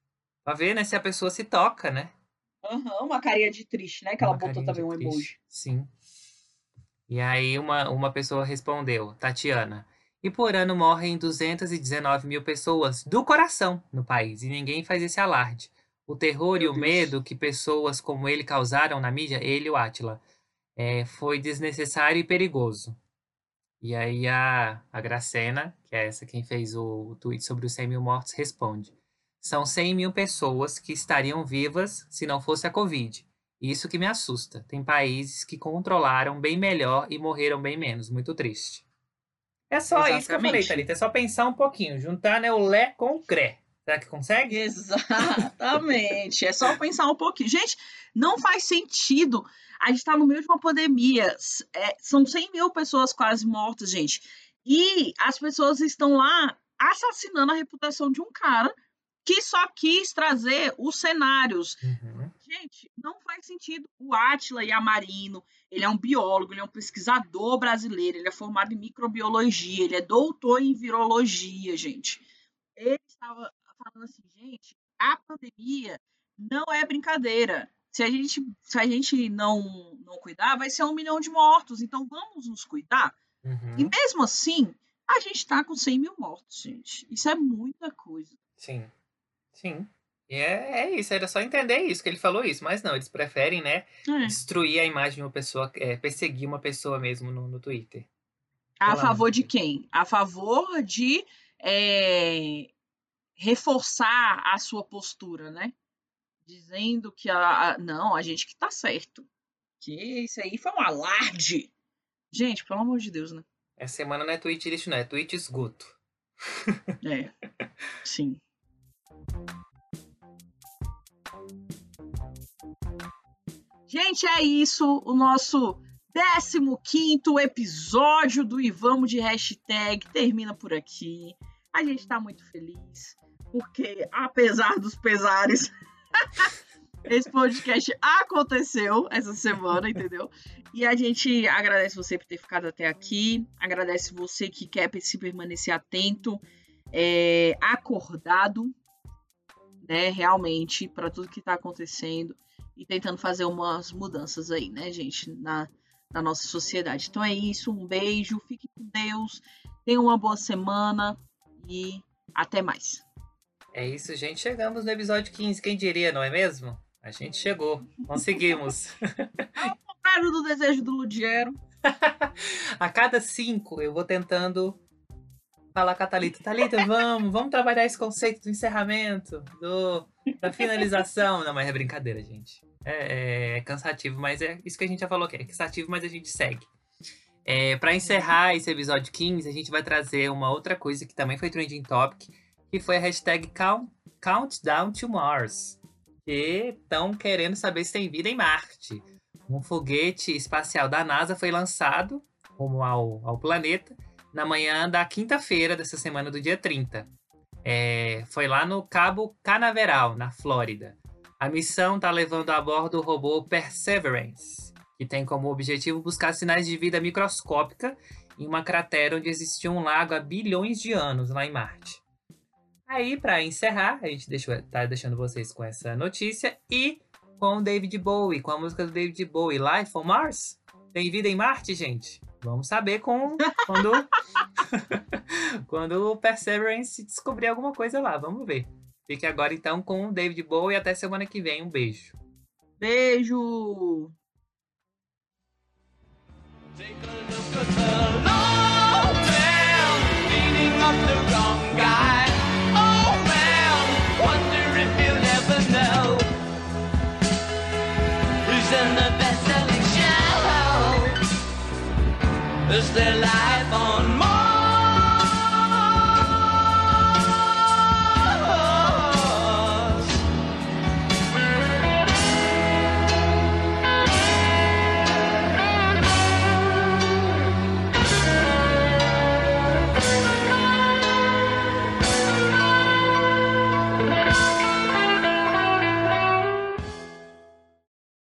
Pra ver, né, se a pessoa se toca, né? Aham, uma carinha de triste, né? Que ela Uma botou carinha de também um triste. emoji. Sim. E aí uma, uma pessoa respondeu, Tatiana, e por ano morrem 219 mil pessoas do coração no país, e ninguém faz esse alarde. O terror e Meu o Deus. medo que pessoas como ele causaram na mídia, ele e o Átila, é, foi desnecessário e perigoso. E aí a, a Gracena, que é essa quem fez o, o tweet sobre os 100 mil mortos, responde. São 100 mil pessoas que estariam vivas se não fosse a Covid. Isso que me assusta. Tem países que controlaram bem melhor e morreram bem menos. Muito triste. É só isso que eu falei, Exatamente. Thalita. É só pensar um pouquinho. Juntar né, o Lé com o Cré. Será que consegue? Exatamente. É só pensar um pouquinho. Gente, não faz sentido. A gente tá no meio de uma pandemia. É, são 100 mil pessoas quase mortas, gente. E as pessoas estão lá assassinando a reputação de um cara que só quis trazer os cenários. Uhum. Gente, não faz sentido. O Átila Yamarino, ele é um biólogo, ele é um pesquisador brasileiro, ele é formado em microbiologia, ele é doutor em virologia, gente. tava falando assim, gente, a pandemia não é brincadeira. Se a gente, se a gente não, não cuidar, vai ser um milhão de mortos. Então vamos nos cuidar. Uhum. E mesmo assim, a gente está com 100 mil mortos, gente. Isso é muita coisa. Sim. Sim. E é, é isso, era só entender isso, que ele falou isso. Mas não, eles preferem, né, é. destruir a imagem de uma pessoa, é, perseguir uma pessoa mesmo no, no Twitter. A favor de quem? A favor de é, reforçar a sua postura, né? Dizendo que a, a, não, a gente que tá certo. Que isso aí foi um alarde. Gente, pelo amor de Deus, né? Essa semana não é tweet lixo, não, é tweet esgoto. É. Sim. Gente, é isso. O nosso 15 episódio do Ivamo de Hashtag termina por aqui. A gente está muito feliz, porque apesar dos pesares, esse podcast aconteceu essa semana, entendeu? E a gente agradece você por ter ficado até aqui, agradece você que quer se permanecer atento, é, acordado, né, realmente, para tudo que está acontecendo e tentando fazer umas mudanças aí, né, gente, na, na nossa sociedade. Então é isso, um beijo, fique com Deus, tenha uma boa semana e até mais. É isso, gente. Chegamos no episódio 15. Quem diria, não é mesmo? A gente chegou. Conseguimos. Ao contrário do desejo do Ludiero. a cada cinco, eu vou tentando falar com a Thalita. Thalita, vamos, vamos trabalhar esse conceito do encerramento, do, da finalização. Não, mas é brincadeira, gente. É, é, cansativo, mas é isso que a gente já falou que é cansativo, mas a gente segue. É, para encerrar esse episódio 15, a gente vai trazer uma outra coisa que também foi trending topic, que foi a hashtag Count, Countdown to Mars. Que estão querendo saber se tem vida em Marte. Um foguete espacial da NASA foi lançado rumo ao, ao planeta na manhã da quinta-feira dessa semana, do dia 30. É, foi lá no Cabo Canaveral, na Flórida. A missão está levando a bordo o robô Perseverance, que tem como objetivo buscar sinais de vida microscópica em uma cratera onde existia um lago há bilhões de anos lá em Marte. Aí, para encerrar, a gente deixou, tá deixando vocês com essa notícia e com o David Bowie, com a música do David Bowie, Life on Mars. Tem vida em Marte, gente? Vamos saber com, quando, quando o Perseverance descobrir alguma coisa lá. Vamos ver. Fique agora então com o David Bowie e até semana que vem. Um beijo. Beijo! Is there life on Mars?